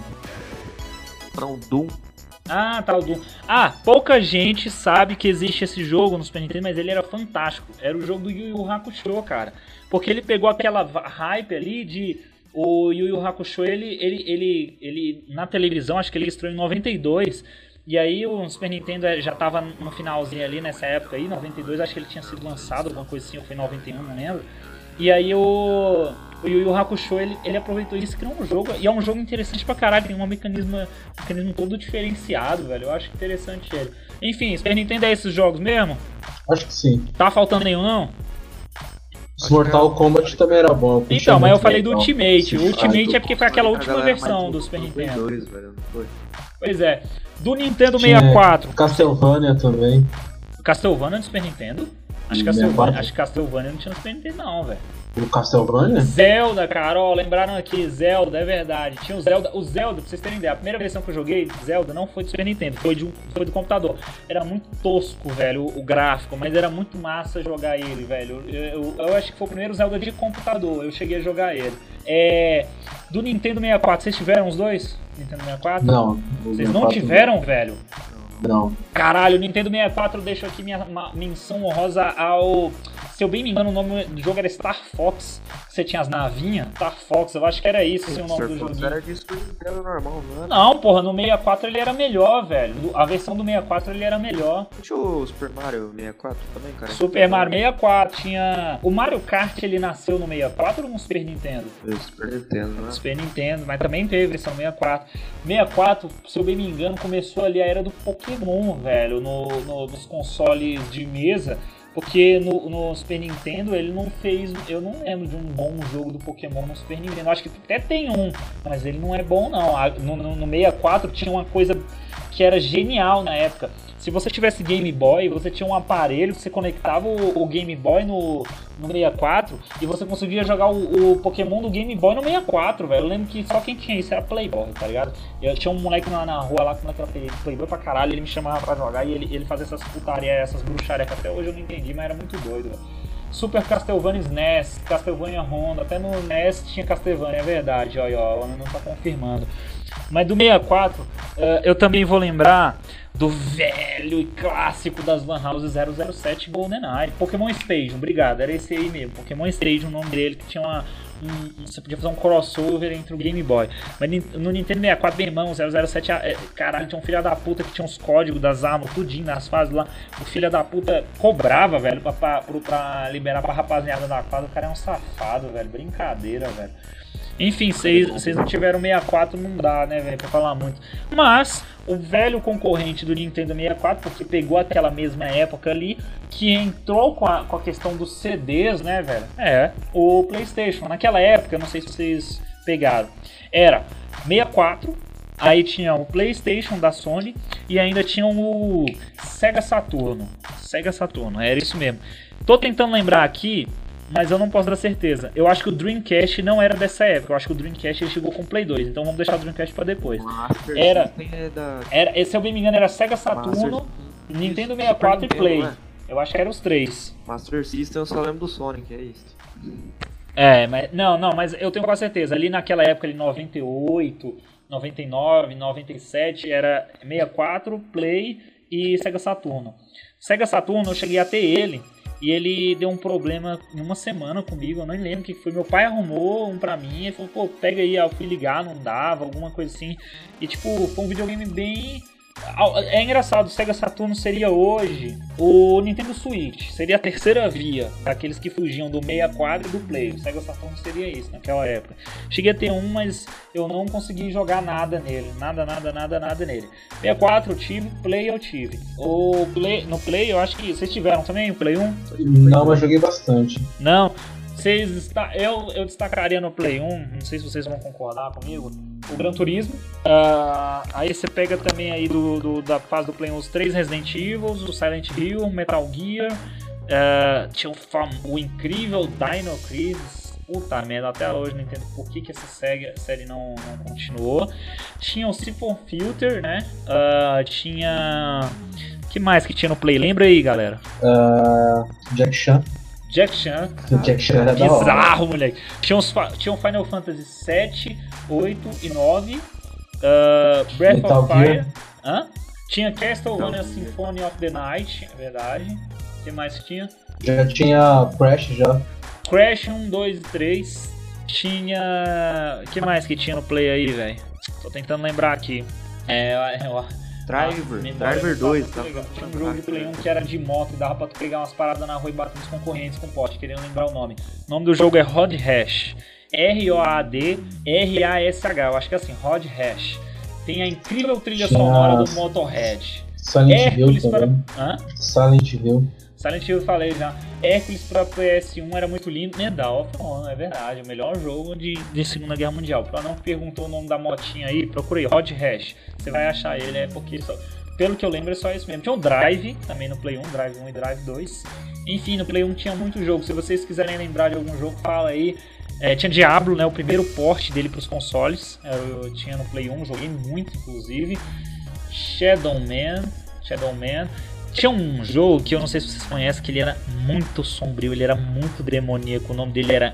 Não, Doom. Ah, tá, o Doom. Ah, pouca gente sabe que existe esse jogo no Super Nintendo, mas ele era fantástico. Era o jogo do Yu Yu Hakusho, cara. Porque ele pegou aquela hype ali de... O Yu Yu Hakusho, ele, ele, ele, ele... Na televisão, acho que ele estreou em 92... E aí o Super Nintendo já tava no finalzinho ali nessa época aí, 92, acho que ele tinha sido lançado, alguma coisa assim, ou foi em 91, não lembro. E aí o, o Yu Yu Hakusho, ele, ele aproveitou isso e criou um jogo, e é um jogo interessante pra caralho, tem um mecanismo, um mecanismo todo diferenciado, velho, eu acho interessante ele. Enfim, Super Nintendo é esses jogos mesmo? Acho que sim. Tá faltando nenhum não? Os Mortal Kombat também era bom. Então, mas eu falei do Mortal. Ultimate, o Ultimate é porque foi aquela última versão do- do Super do Nintendo. 2, velho? Pois é, do Nintendo Tinha 64, Castlevania também. Castlevania no Super Nintendo? Acho que 64. Castlevania, acho que Castlevania não tinha no Super Nintendo não, velho. O Castlevania? Zelda, cara, ó, lembraram aqui, Zelda, é verdade. Tinha o Zelda, o Zelda, pra vocês terem ideia, a primeira versão que eu joguei, Zelda, não foi do Super Nintendo, foi, de um, foi do computador. Era muito tosco, velho, o, o gráfico, mas era muito massa jogar ele, velho. Eu, eu- eu acho que foi o primeiro Zelda de computador, eu cheguei a jogar ele. É. Do Nintendo 64, vocês tiveram os dois? Nintendo 64? Não. Vocês não 64 tiveram, velho? Não. Caralho, o Nintendo 64 eu deixo aqui minha menção honrosa ao. Se eu bem me engano, o nome do jogo era Star Fox. Você tinha as navinhas? Star Fox, eu acho que era isso assim, o nome Star do joguinho. Era Super Nintendo normal, não era? Não, porra, no 64 ele era melhor, velho. A versão do 64 ele era melhor. Tinha o Super Mario 64 também, cara? Super Mario 64 tinha. O Mario Kart ele nasceu no 64 ou no Super Nintendo? Super Nintendo, né? Super Nintendo, mas também teve versão 64. 64, se eu bem me engano, começou ali a era do Pokémon, velho, no, no- nos consoles de mesa. Porque no, no Super Nintendo ele não fez. Eu não lembro de um bom jogo do Pokémon no Super Nintendo. Acho que até tem um, mas ele não é bom não. No, no, no 64 tinha uma coisa que era genial na época. Se você tivesse Game Boy, você tinha um aparelho que você conectava o, o Game Boy no, no 64 e você conseguia jogar o, o Pokémon do Game Boy no 64, velho. Eu lembro que só quem tinha isso era Playboy, tá ligado? Eu tinha um moleque na, na rua lá moleque era play- Playboy pra caralho, ele me chamava pra jogar e ele, ele fazia essas putaria, essas bruxarias que até hoje eu não entendi, mas era muito doido, velho. Super Castlevania NES, Castlevania Honda, até no NES tinha Castlevania, é verdade, ó, ó, o não tá confirmando. Mas do 64, eh, eu também vou lembrar do velho e clássico das Lan House 007 GoldenEye. Pokémon Stadium, obrigado, era esse aí mesmo. Pokémon Stadium, o nome dele, que tinha uma. um- você podia fazer um crossover entre o Game Boy. Mas no Nintendo 64, meu irmão, 007, eh, caralho, tinha um filho da puta que tinha os códigos das armas, tudinho nas fases lá. O filho da puta cobrava, velho, pra, pra, pra liberar pra rapaziada da quadra. O cara é um safado, velho. Brincadeira, velho. Enfim, vocês não tiveram 64, não dá, né, velho, pra falar muito. Mas o velho concorrente do Nintendo 64, porque pegou aquela mesma época ali, que entrou com a, com a questão dos CDs, né, velho? É, o PlayStation. Naquela época, eu não sei se vocês pegaram, era 64, aí tinha o PlayStation da Sony e ainda tinha o Sega Saturno. Sega Saturno, era isso mesmo. Tô tentando lembrar aqui mas eu não posso dar certeza. Eu acho que o Dreamcast não era dessa época. Eu acho que o Dreamcast ele chegou com o Play 2. Então vamos deixar o Dreamcast pra depois. Master Era- System é da Era, se eu bem me engano, era Sega Saturno, Master- Nintendo Super 64 e Nintendo, Play. né? Eu acho que eram os três. Master System eu só lembro do Sonic, é isso. É, mas não, não, mas eu tenho quase certeza. Ali naquela época, ali 98, 99, 97, era 64, Play e Sega Saturno. Sega Saturno, eu cheguei a ter ele e ele deu um problema em uma semana comigo, eu não lembro o que foi. Meu pai arrumou um pra mim e falou, pô, pega aí, eu fui ligar, não dava, alguma coisa assim. E tipo, foi um videogame bem É engraçado, o Sega Saturno seria hoje o Nintendo Switch. Seria a terceira via daqueles que fugiam do 64 e do Play. O Sega Saturno seria isso naquela época. Cheguei a ter um, mas eu não consegui jogar nada nele. Nada, nada, nada, nada nele. 64 eu tive, Play eu tive. O Play, no Play eu acho que vocês tiveram também o Play 1? Não, mas joguei bastante. Não. Vocês eu, eu destacaria no Play 1, não sei se vocês vão concordar comigo, o Gran Turismo. Uh, aí você pega também aí do, do, da fase do Play 1 os três Resident Evil, o Silent Hill, Metal Gear. Uh, tinha o, o, incrível Dino Crisis. Puta merda, até hoje não entendo por que, que essa série, não, não continuou. Tinha o Siphon Filter, né? Uh, tinha. que mais que tinha no Play? Lembra aí, galera? Jack Chan. Jack Chan. Jack Chan era Bizarro, moleque. Tinha, uns, tinha um Final Fantasy 7, 8 e 9. Uh, Breath Metal of Fire. Hã? Tinha Castlevania Symphony of the Night, é verdade. O que mais tinha? Já tinha Crash já. Crash 1, 2 e 3. Tinha. O que mais que tinha no Play aí, velho? Tô tentando lembrar aqui. É, é, Driver, ah, Driver 2, tá? Tinha um jogo de Play 1 que era de moto e dava pra tu pegar umas paradas na rua e bater nos concorrentes com pote, querendo lembrar o nome. O nome do jogo é Rod Hash. R-O-A-D R-A-S-H. Eu acho que é assim, Rod Hash. Tem a incrível trilha sonora do Motorhead. Silent Hill também. Hã? Silent Hill. Silent Hill eu falei já. Hércules para PS1 era muito lindo. Medal of Honor, é verdade. O melhor jogo de, de Segunda Guerra Mundial. Pra não perguntou o nome da motinha aí, procurei Rod Hash. Você vai achar ele, é porque só, pelo que eu lembro é só isso mesmo. Tinha o Drive, também no Play 1, Drive 1 e Drive 2. Enfim, no Play 1 tinha muito jogo. Se vocês quiserem lembrar de algum jogo, fala aí. É, tinha Diablo, né? O primeiro porte dele para os consoles. Eu, eu, tinha no Play 1, joguei muito, inclusive. Shadow Man. Shadow Man. Tinha um jogo que eu não sei se vocês conhecem, que ele era muito sombrio, ele era muito demoníaco, o nome dele era.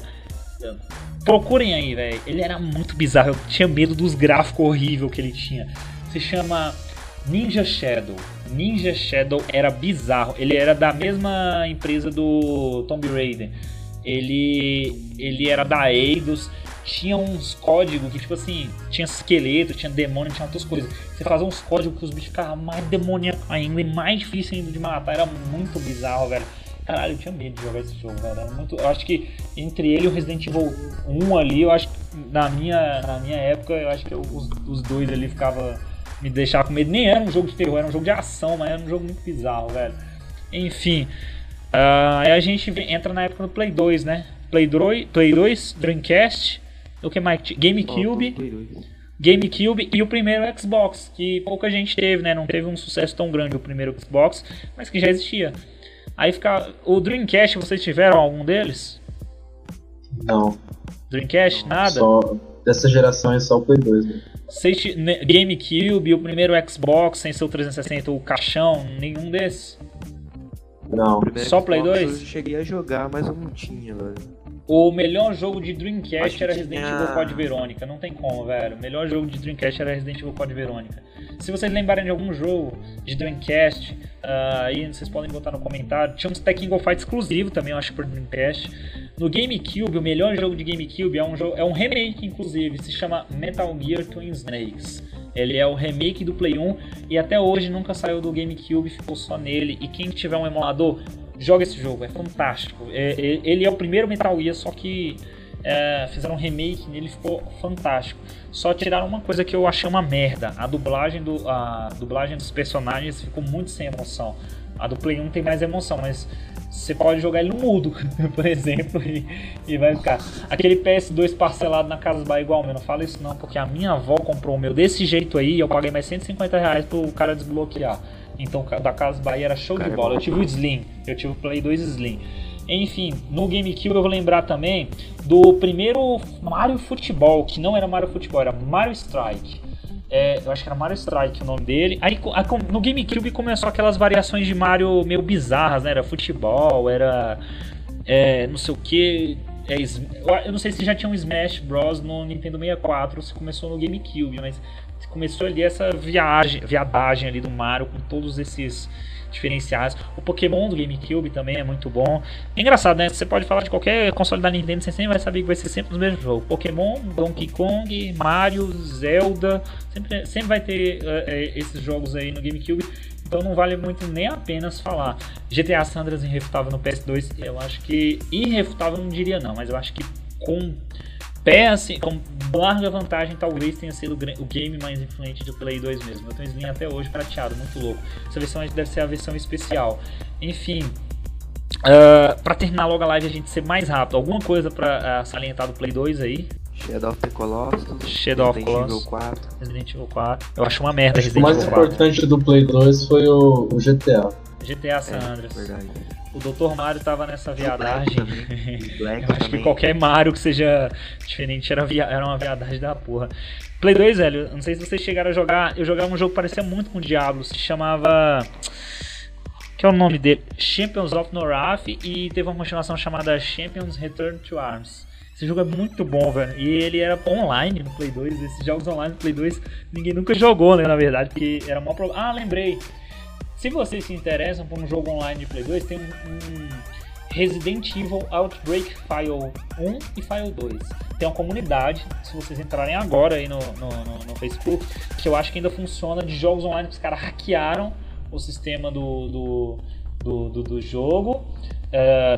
Procurem aí, velho. Ele era muito bizarro, eu tinha medo dos gráficos horríveis que ele tinha. Se chama Ninja Shadow. Ninja Shadow era bizarro. Ele era da mesma empresa do Tomb Raider. Ele, ele era da Eidos tinha uns códigos que, tipo assim, tinha esqueleto, tinha demônio, tinha outras coisas. Você fazia uns códigos que os bichos ficavam mais demoníacos ainda e mais difícil ainda de matar. Era muito bizarro, velho. Caralho, eu tinha medo de jogar esse jogo, velho. Era muito, eu acho que entre ele e o Resident Evil 1 ali, eu acho que na minha, na minha época, eu acho que eu, os, os dois ali ficavam me deixar com medo. Nem era um jogo de terror, era um jogo de ação, mas era um jogo muito bizarro, velho. Enfim, uh, aí a gente entra na época do Play 2, né? Play 2, Play 2 Dreamcast, o que mais? GameCube. GameCube e o primeiro Xbox, que pouca gente teve, né? Não teve um sucesso tão grande o primeiro Xbox, mas que já existia. Aí fica. O Dreamcast, vocês tiveram algum deles? Não. Dreamcast, nada? Só, dessa geração é só o Play 2, né? GameCube, o primeiro Xbox sem seu 360, o caixão, nenhum desses? Não. Só Play 2? Eu cheguei a jogar, mas eu não tinha, velho. O melhor jogo de Dreamcast era Resident. Evil Code Verônica. Não tem como, velho. O melhor jogo de Dreamcast era Resident Evil Code Verônica. Se vocês lembrarem de algum jogo de Dreamcast, uh, aí vocês podem botar no comentário. Tinha um Tekken Fight exclusivo também, eu acho, por Dreamcast. No GameCube, o melhor jogo de GameCube é um, jogo, é um remake, inclusive. Se chama Metal Gear Twin Snakes. Ele é o remake do Play 1 e até hoje nunca saiu do GameCube, ficou só nele. E quem tiver um emulador, joga esse jogo, é fantástico. É, é, ele é o primeiro Metal Gear, só que é, fizeram um remake nele ficou fantástico. Só tiraram uma coisa que eu achei uma merda: a dublagem, do, a dublagem dos personagens ficou muito sem emoção. A do Play 1 tem mais emoção, mas você pode jogar ele no mudo, por exemplo, e, e, vai ficar. Aquele PS2 parcelado na Casa Bahia igual meu, não fala isso não, porque a minha avó comprou o meu desse jeito aí e eu paguei mais 150 reais pro cara desbloquear. Então da Casa Bahia era show Cara, de bola. Eu tive o Slim, eu tive o Play 2 Slim. Enfim, no GameCube eu vou lembrar também do primeiro Mario Futebol, que não era Mario Futebol, era Mario Strike. É, eu acho que era Mario Strike o nome dele. Aí no GameCube começou aquelas variações de Mario meio bizarras, né? Era futebol, era é, não sei o que. É, eu não sei se já tinha um Smash Bros no Nintendo 64 ou se começou no GameCube, mas começou ali essa viagem, viadagem ali do Mario com todos esses diferenciados. O Pokémon do GameCube também é muito bom. É engraçado, né? Você pode falar de qualquer console da Nintendo, você sempre vai saber que vai ser sempre o mesmo jogo. Pokémon, Donkey Kong, Mario, Zelda, sempre, sempre vai ter uh, esses jogos aí no GameCube. Então não vale muito nem apenas falar. GTA Sandras irrefutável no PS2, eu acho que irrefutável não diria não, mas eu acho que com pé assim, com larga vantagem, talvez tenha sido o game mais influente do Play 2 mesmo. Eu tenho Slim até hoje prateado, muito louco. Essa versão deve ser a versão especial. Enfim, uh, para terminar logo a live a gente ser mais rápido, alguma coisa para uh, salientar do Play 2 aí? Shadow of the Colossus, Shadow of Resident Colossus, Evil 4. Resident Evil 4. Eu acho uma merda Acho que Resident o mais Evil 4. importante do Play 2 foi o, o GTA. GTA San É, Andreas. verdade. O Dr. Mario tava nessa viadagem. Black Eu acho que qualquer Mario que seja diferente era, via... era uma viadagem da porra. Play 2, velho, não sei se vocês chegaram a jogar. Eu jogava um jogo que parecia muito com o Diablo, se chamava. Que é o nome dele? Champions of Norath e teve uma continuação chamada Champions Return to Arms. Esse jogo é muito bom, velho. E ele era online no Play 2. Esses jogos online no Play 2 ninguém nunca jogou, né? Na verdade, porque era mó pro... Ah, lembrei. Se vocês se interessam por um jogo online de Play 2, tem um, um Resident Evil Outbreak File 1 e File 2. Tem uma comunidade, se vocês entrarem agora aí no, no, no- no Facebook, que eu acho que ainda funciona de jogos online que os caras hackearam o sistema do, do, do, do- do jogo,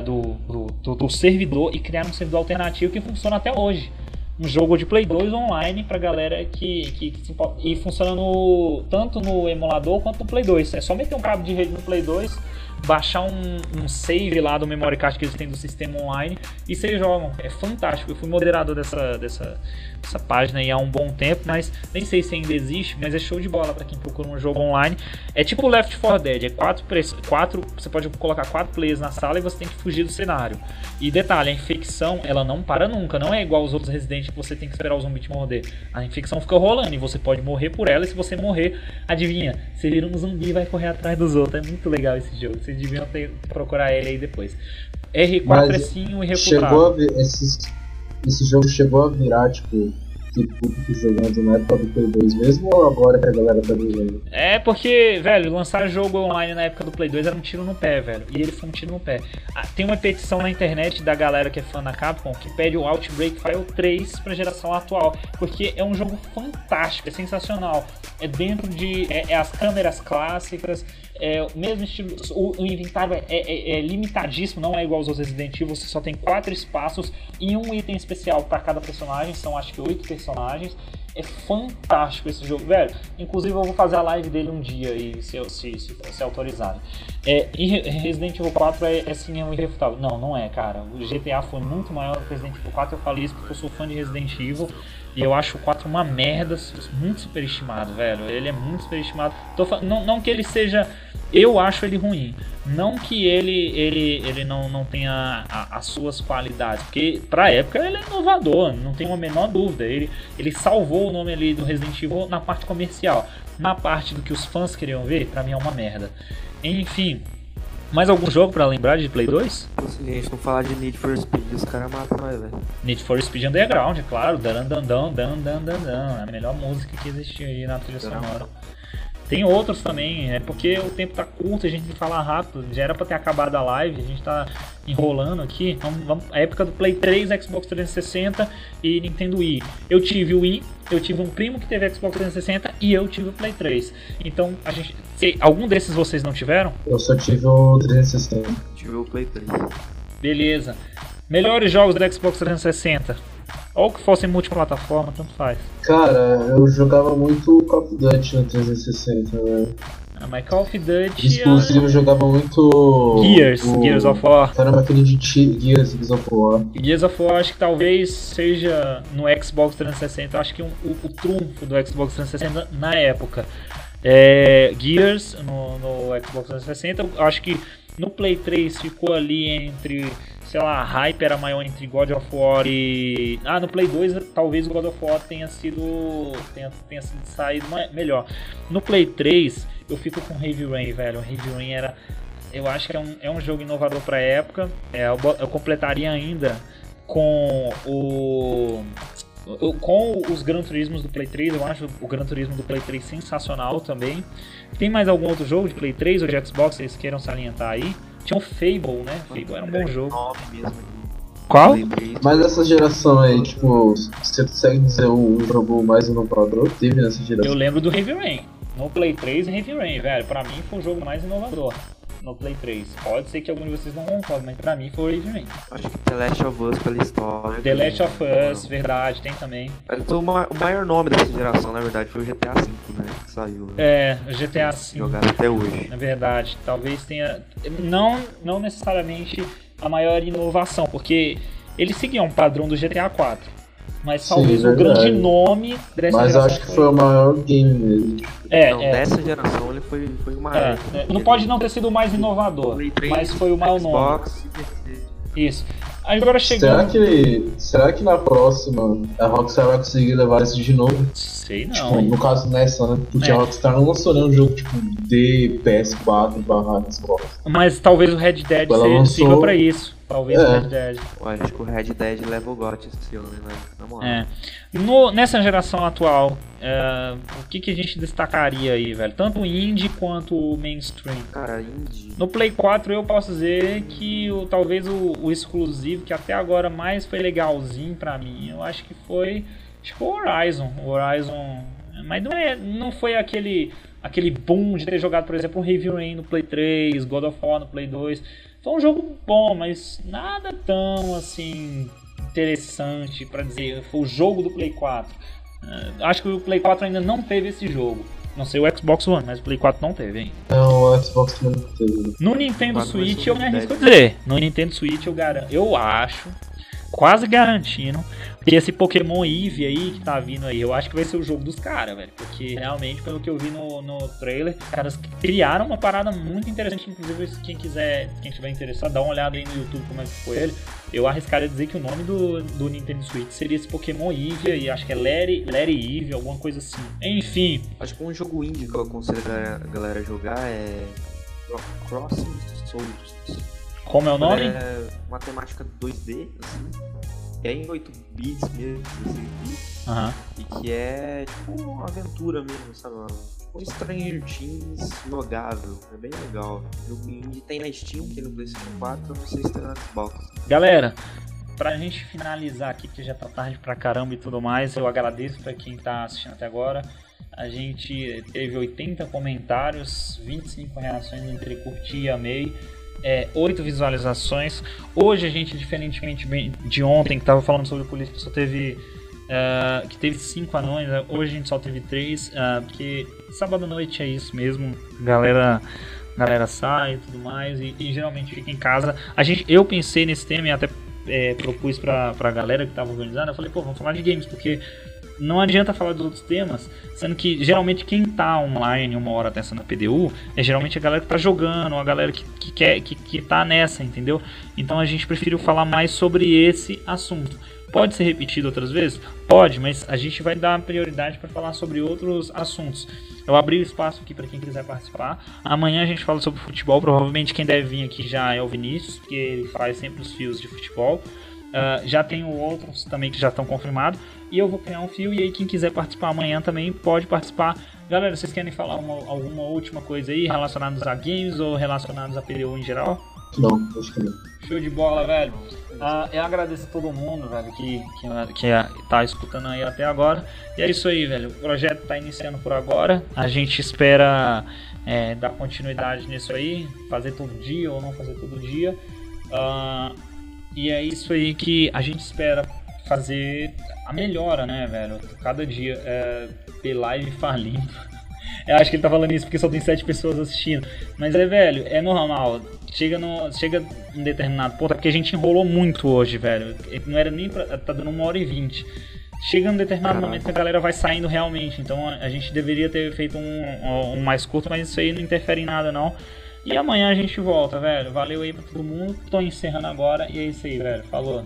do, do, do- do servidor e criaram um servidor alternativo que funciona até hoje. Um jogo de Play 2 online pra galera que, que, que e funciona no, tanto no emulador quanto no Play 2. É só meter um cabo de rede no Play 2, baixar um, um save lá do memory card que eles têm do sistema online e vocês jogam. É fantástico. Eu fui moderador dessa, dessa, dessa página aí há um bom tempo, mas nem sei se ainda existe, mas é show de bola pra quem procura um jogo online. É tipo Left 4 Dead, é quatro, quatro, você pode colocar quatro players na sala e você tem que fugir do cenário. E detalhe, a infecção, ela não para nunca, não é igual os outros Resident que você tem que esperar o zumbi te morder. A infecção fica rolando e você pode morrer por ela e se você morrer, adivinha, você vira um zumbi e vai correr atrás dos outros. É muito legal esse jogo, vocês deviam ter, procurar ele aí depois. R4 Mas é sim o Chegou irrefutável. a vir, esse, esse jogo chegou a virar, tipo, que jogando na época do Play 2 mesmo ou agora que a galera tá jogando? É porque, velho, lançar jogo online na época do Play 2 era um tiro no pé, velho. E ele foi um tiro no pé. Ah, tem uma petição na internet da galera que é fã da Capcom que pede o Outbreak File 3 pra geração atual. Porque é um jogo fantástico, é sensacional. É dentro de. É, é as câmeras clássicas, é o mesmo estilo. O, o inventário é, é- é limitadíssimo, não é igual aos Resident Evil. Você só tem quatro espaços e um item especial pra cada personagem. São acho que oito personagens. É fantástico esse jogo, velho. Inclusive eu vou fazer a live dele um dia e se, se, se, se autorizarem. É, e Re- Resident Evil 4 é, é sim é um irrefutável. Não, não é, cara. O GTA foi muito maior que Resident Evil 4. Eu falei isso porque eu sou fã de Resident Evil. E eu acho o 4 uma merda, muito superestimado, velho. Ele é muito superestimado. Tô fa- não, não que ele seja. Eu acho ele ruim. Não que ele ele, ele não, não tenha a- as suas qualidades. Porque pra época ele é inovador, não tem a menor dúvida. Ele, ele salvou o nome ali do Resident Evil na parte comercial. Na parte do que os fãs queriam ver, pra mim é uma merda. Enfim. Mais algum jogo pra lembrar de Play 2? Se a gente não falar de Need for Speed, os caras matam nós, velho. Need for Speed Underground, claro. Dan dan dan dan dan dan dan. A melhor música que existiu aí na trilha sonora. Tem outros também, é porque o tempo tá curto, a gente tem que falar rápido. Já era pra ter acabado a live, a gente tá enrolando aqui. Vamos, vamos, a época do Play 3, Xbox 360 e Nintendo Wii. Eu tive o Wii, eu tive um primo que teve Xbox 360 e eu tive o Play 3. Então, a gente. Se algum desses vocês não tiveram? Eu só tive o 360. Tive o Play 3. Beleza. Melhores jogos do Xbox 360. Ou que fossem multiplataforma, tanto faz. Cara, eu jogava muito Call of Duty no 360, né? Ah, mas Call of Duty. Exclusivo eu jogava muito. Gears, o- Gears of War. Caramba, aquele de Gears, Gears of War. Gears of War acho que talvez seja no Xbox 360, eu acho que um- o, o trunfo do Xbox 360 na época. É, Gears no, no Xbox 360, eu acho que no Play 3 ficou ali entre, sei lá, a hype era maior entre God of War e. Ah, no Play 2 talvez o God of War tenha sido. tenha, tenha sido saído melhor. No Play 3 eu fico com Heavy Rain, velho. Heavy Rain era. Eu acho que é um, é um jogo inovador pra época. É, eu, eu completaria ainda com o Eu- com os Gran Turismos do Play 3, eu acho o Gran Turismo do Play 3 sensacional também. Tem mais algum outro jogo de Play 3 ou de Xbox que vocês queiram salientar aí? Tinha o Fable, né? Fable era um bom jogo. Qual? Play 3. Mas essa geração aí, tipo, você consegue dizer o jogo mais inovador que teve nessa Eu geração? lembro do Heavy Rain. No Play 3, Heavy Rain, velho. Pra mim foi o jogo mais inovador. No Play 3. Pode ser que algum de vocês não concordem, mas pra mim foi o Heavy Rain. Acho que The Last of Us pela história. The Last of Us, verdade, tem também. Mas O ma- o maior nome dessa geração, na verdade, foi o GTA V, né? Que saiu. né? É, GTA V. Jogado até hoje. É verdade. Talvez tenha. Não, não necessariamente a maior inovação, porque eles seguiam o padrão do GTA 4. Mas Sim, talvez o grande nome dessa Mas geração acho que foi o maior game mesmo. É, Não, é, dessa geração ele foi, foi o maior. é, é. Não pode não ter sido o mais inovador, Play 3, mas foi o maior nome. Xbox e PC. Isso. Agora Será chegando. que, será que na próxima a Rockstar vai conseguir levar isso de novo? Sei Tipo, não. hein? no caso nessa, né? Porque É. a Rockstar não lançou nenhum jogo tipo de PS4 barra Xbox. Mas talvez o Red Dead Ela se- lançou- sirva pra isso. Talvez o É. Red Dead. Eu acho que o Red Dead leva o GOT esse ano, né? Na moral. É. No- nessa geração atual, é, o que, que a gente destacaria aí, velho? Tanto o indie quanto o mainstream. Cara, indie. No Play 4 eu posso dizer que o, talvez o, o exclusivo que até agora mais foi legalzinho pra mim, eu acho que foi tipo o Horizon. O Horizon, mas não é, não foi aquele aquele boom de ter jogado, por exemplo, o Heavy Rain no Play 3, God of War no Play 2. Foi um jogo bom, mas nada tão assim interessante pra dizer, foi o jogo do Play 4. Eh, acho que o Play 4 ainda não teve esse jogo. Não sei o Xbox One, mas o Play 4 não teve, hein? Não, o Xbox também não teve. No Nintendo Switch eu me arrisco a dizer. No Nintendo Switch eu garanto. Eu acho, quase garantindo, que esse Pokémon Eevee aí que tá vindo aí, eu acho que vai ser o jogo dos caras, velho. Porque realmente, pelo que eu vi no, no trailer, os caras criaram uma parada muito interessante. Inclusive, quem quiser, quem tiver interessado, dá uma olhada aí no YouTube como é que foi ele. Eu arriscaria dizer que o nome do, do Nintendo Switch seria esse Pokémon Eevee aí, acho que é Larry, Larry Eevee, alguma coisa assim. Enfim, Acho que um jogo indie que eu aconselho a galera- jogar é. Cro- Crossing Souls. como é o nome? É uma temática 2D, assim. Que é em 8 bits mesmo, 16 bits. Aham. E que é tipo uma aventura mesmo, sabe? Um Stranger Things jogável. É bem legal. O jogo indie tem na Steam, tem no PlayStation 4, eu não sei se tem no Xbox. Galera, pra gente finalizar aqui, porque já tá tarde pra caramba e tudo mais, eu agradeço pra quem tá assistindo até agora. A gente teve 80 comentários, 25 reações entre curti e amei, é, 8 visualizações. Hoje a gente, diferentemente de ontem, que tava falando sobre política, só teve. ah, que teve 5 anões, né? hoje a gente só teve 3, porque sábado à noite é isso mesmo, galera galera sai e tudo mais e, e geralmente fica em casa. A gente, eu pensei nesse tema e até é, propus pra, pra galera que tava organizando, eu falei, pô, vamos falar de games, porque não adianta falar dos outros temas, sendo que geralmente quem tá online uma hora testa na PDU é geralmente a galera que tá jogando, a galera que, que quer que, que tá nessa, entendeu? Então a gente preferiu falar mais sobre esse assunto. Pode ser repetido outras vezes? Pode, mas a gente vai dar prioridade para falar sobre outros assuntos. Eu abri o espaço aqui para quem quiser participar. Amanhã a gente fala sobre futebol. Provavelmente quem deve vir aqui já é o Vinícius, porque ele faz sempre os fios de futebol. Ah, já tenho outros também que já estão confirmados. E eu vou criar um fio. E aí, quem quiser participar amanhã também pode participar. Galera, vocês querem falar uma- alguma última coisa aí relacionados a games ou relacionados a PDU em geral? Não, acho que não. Show de bola, velho. Ah, eu agradeço a todo mundo, velho, que, que, que tá escutando aí até agora. E é isso aí, velho. O projeto tá iniciando por agora. A gente espera é, dar continuidade nisso aí, fazer todo dia ou não fazer todo dia. Ah, e é isso aí que a gente espera fazer a melhora, né, velho? Cada dia é, ter live falindo. Eu acho que ele tá falando isso porque só tem sete pessoas assistindo. Mas é, velho, é normal. Chega no, chega em determinado ponto, é porque a gente enrolou muito hoje, velho. Não era nem pra, tá dando uma hora e vinte. Chega um determinado momento que a galera vai saindo realmente. Então a a gente deveria ter feito um, um mais curto, mas isso aí não interfere em nada, não. E amanhã a gente volta, velho. Valeu aí pra todo mundo. Tô encerrando agora e é isso aí, velho. Falou.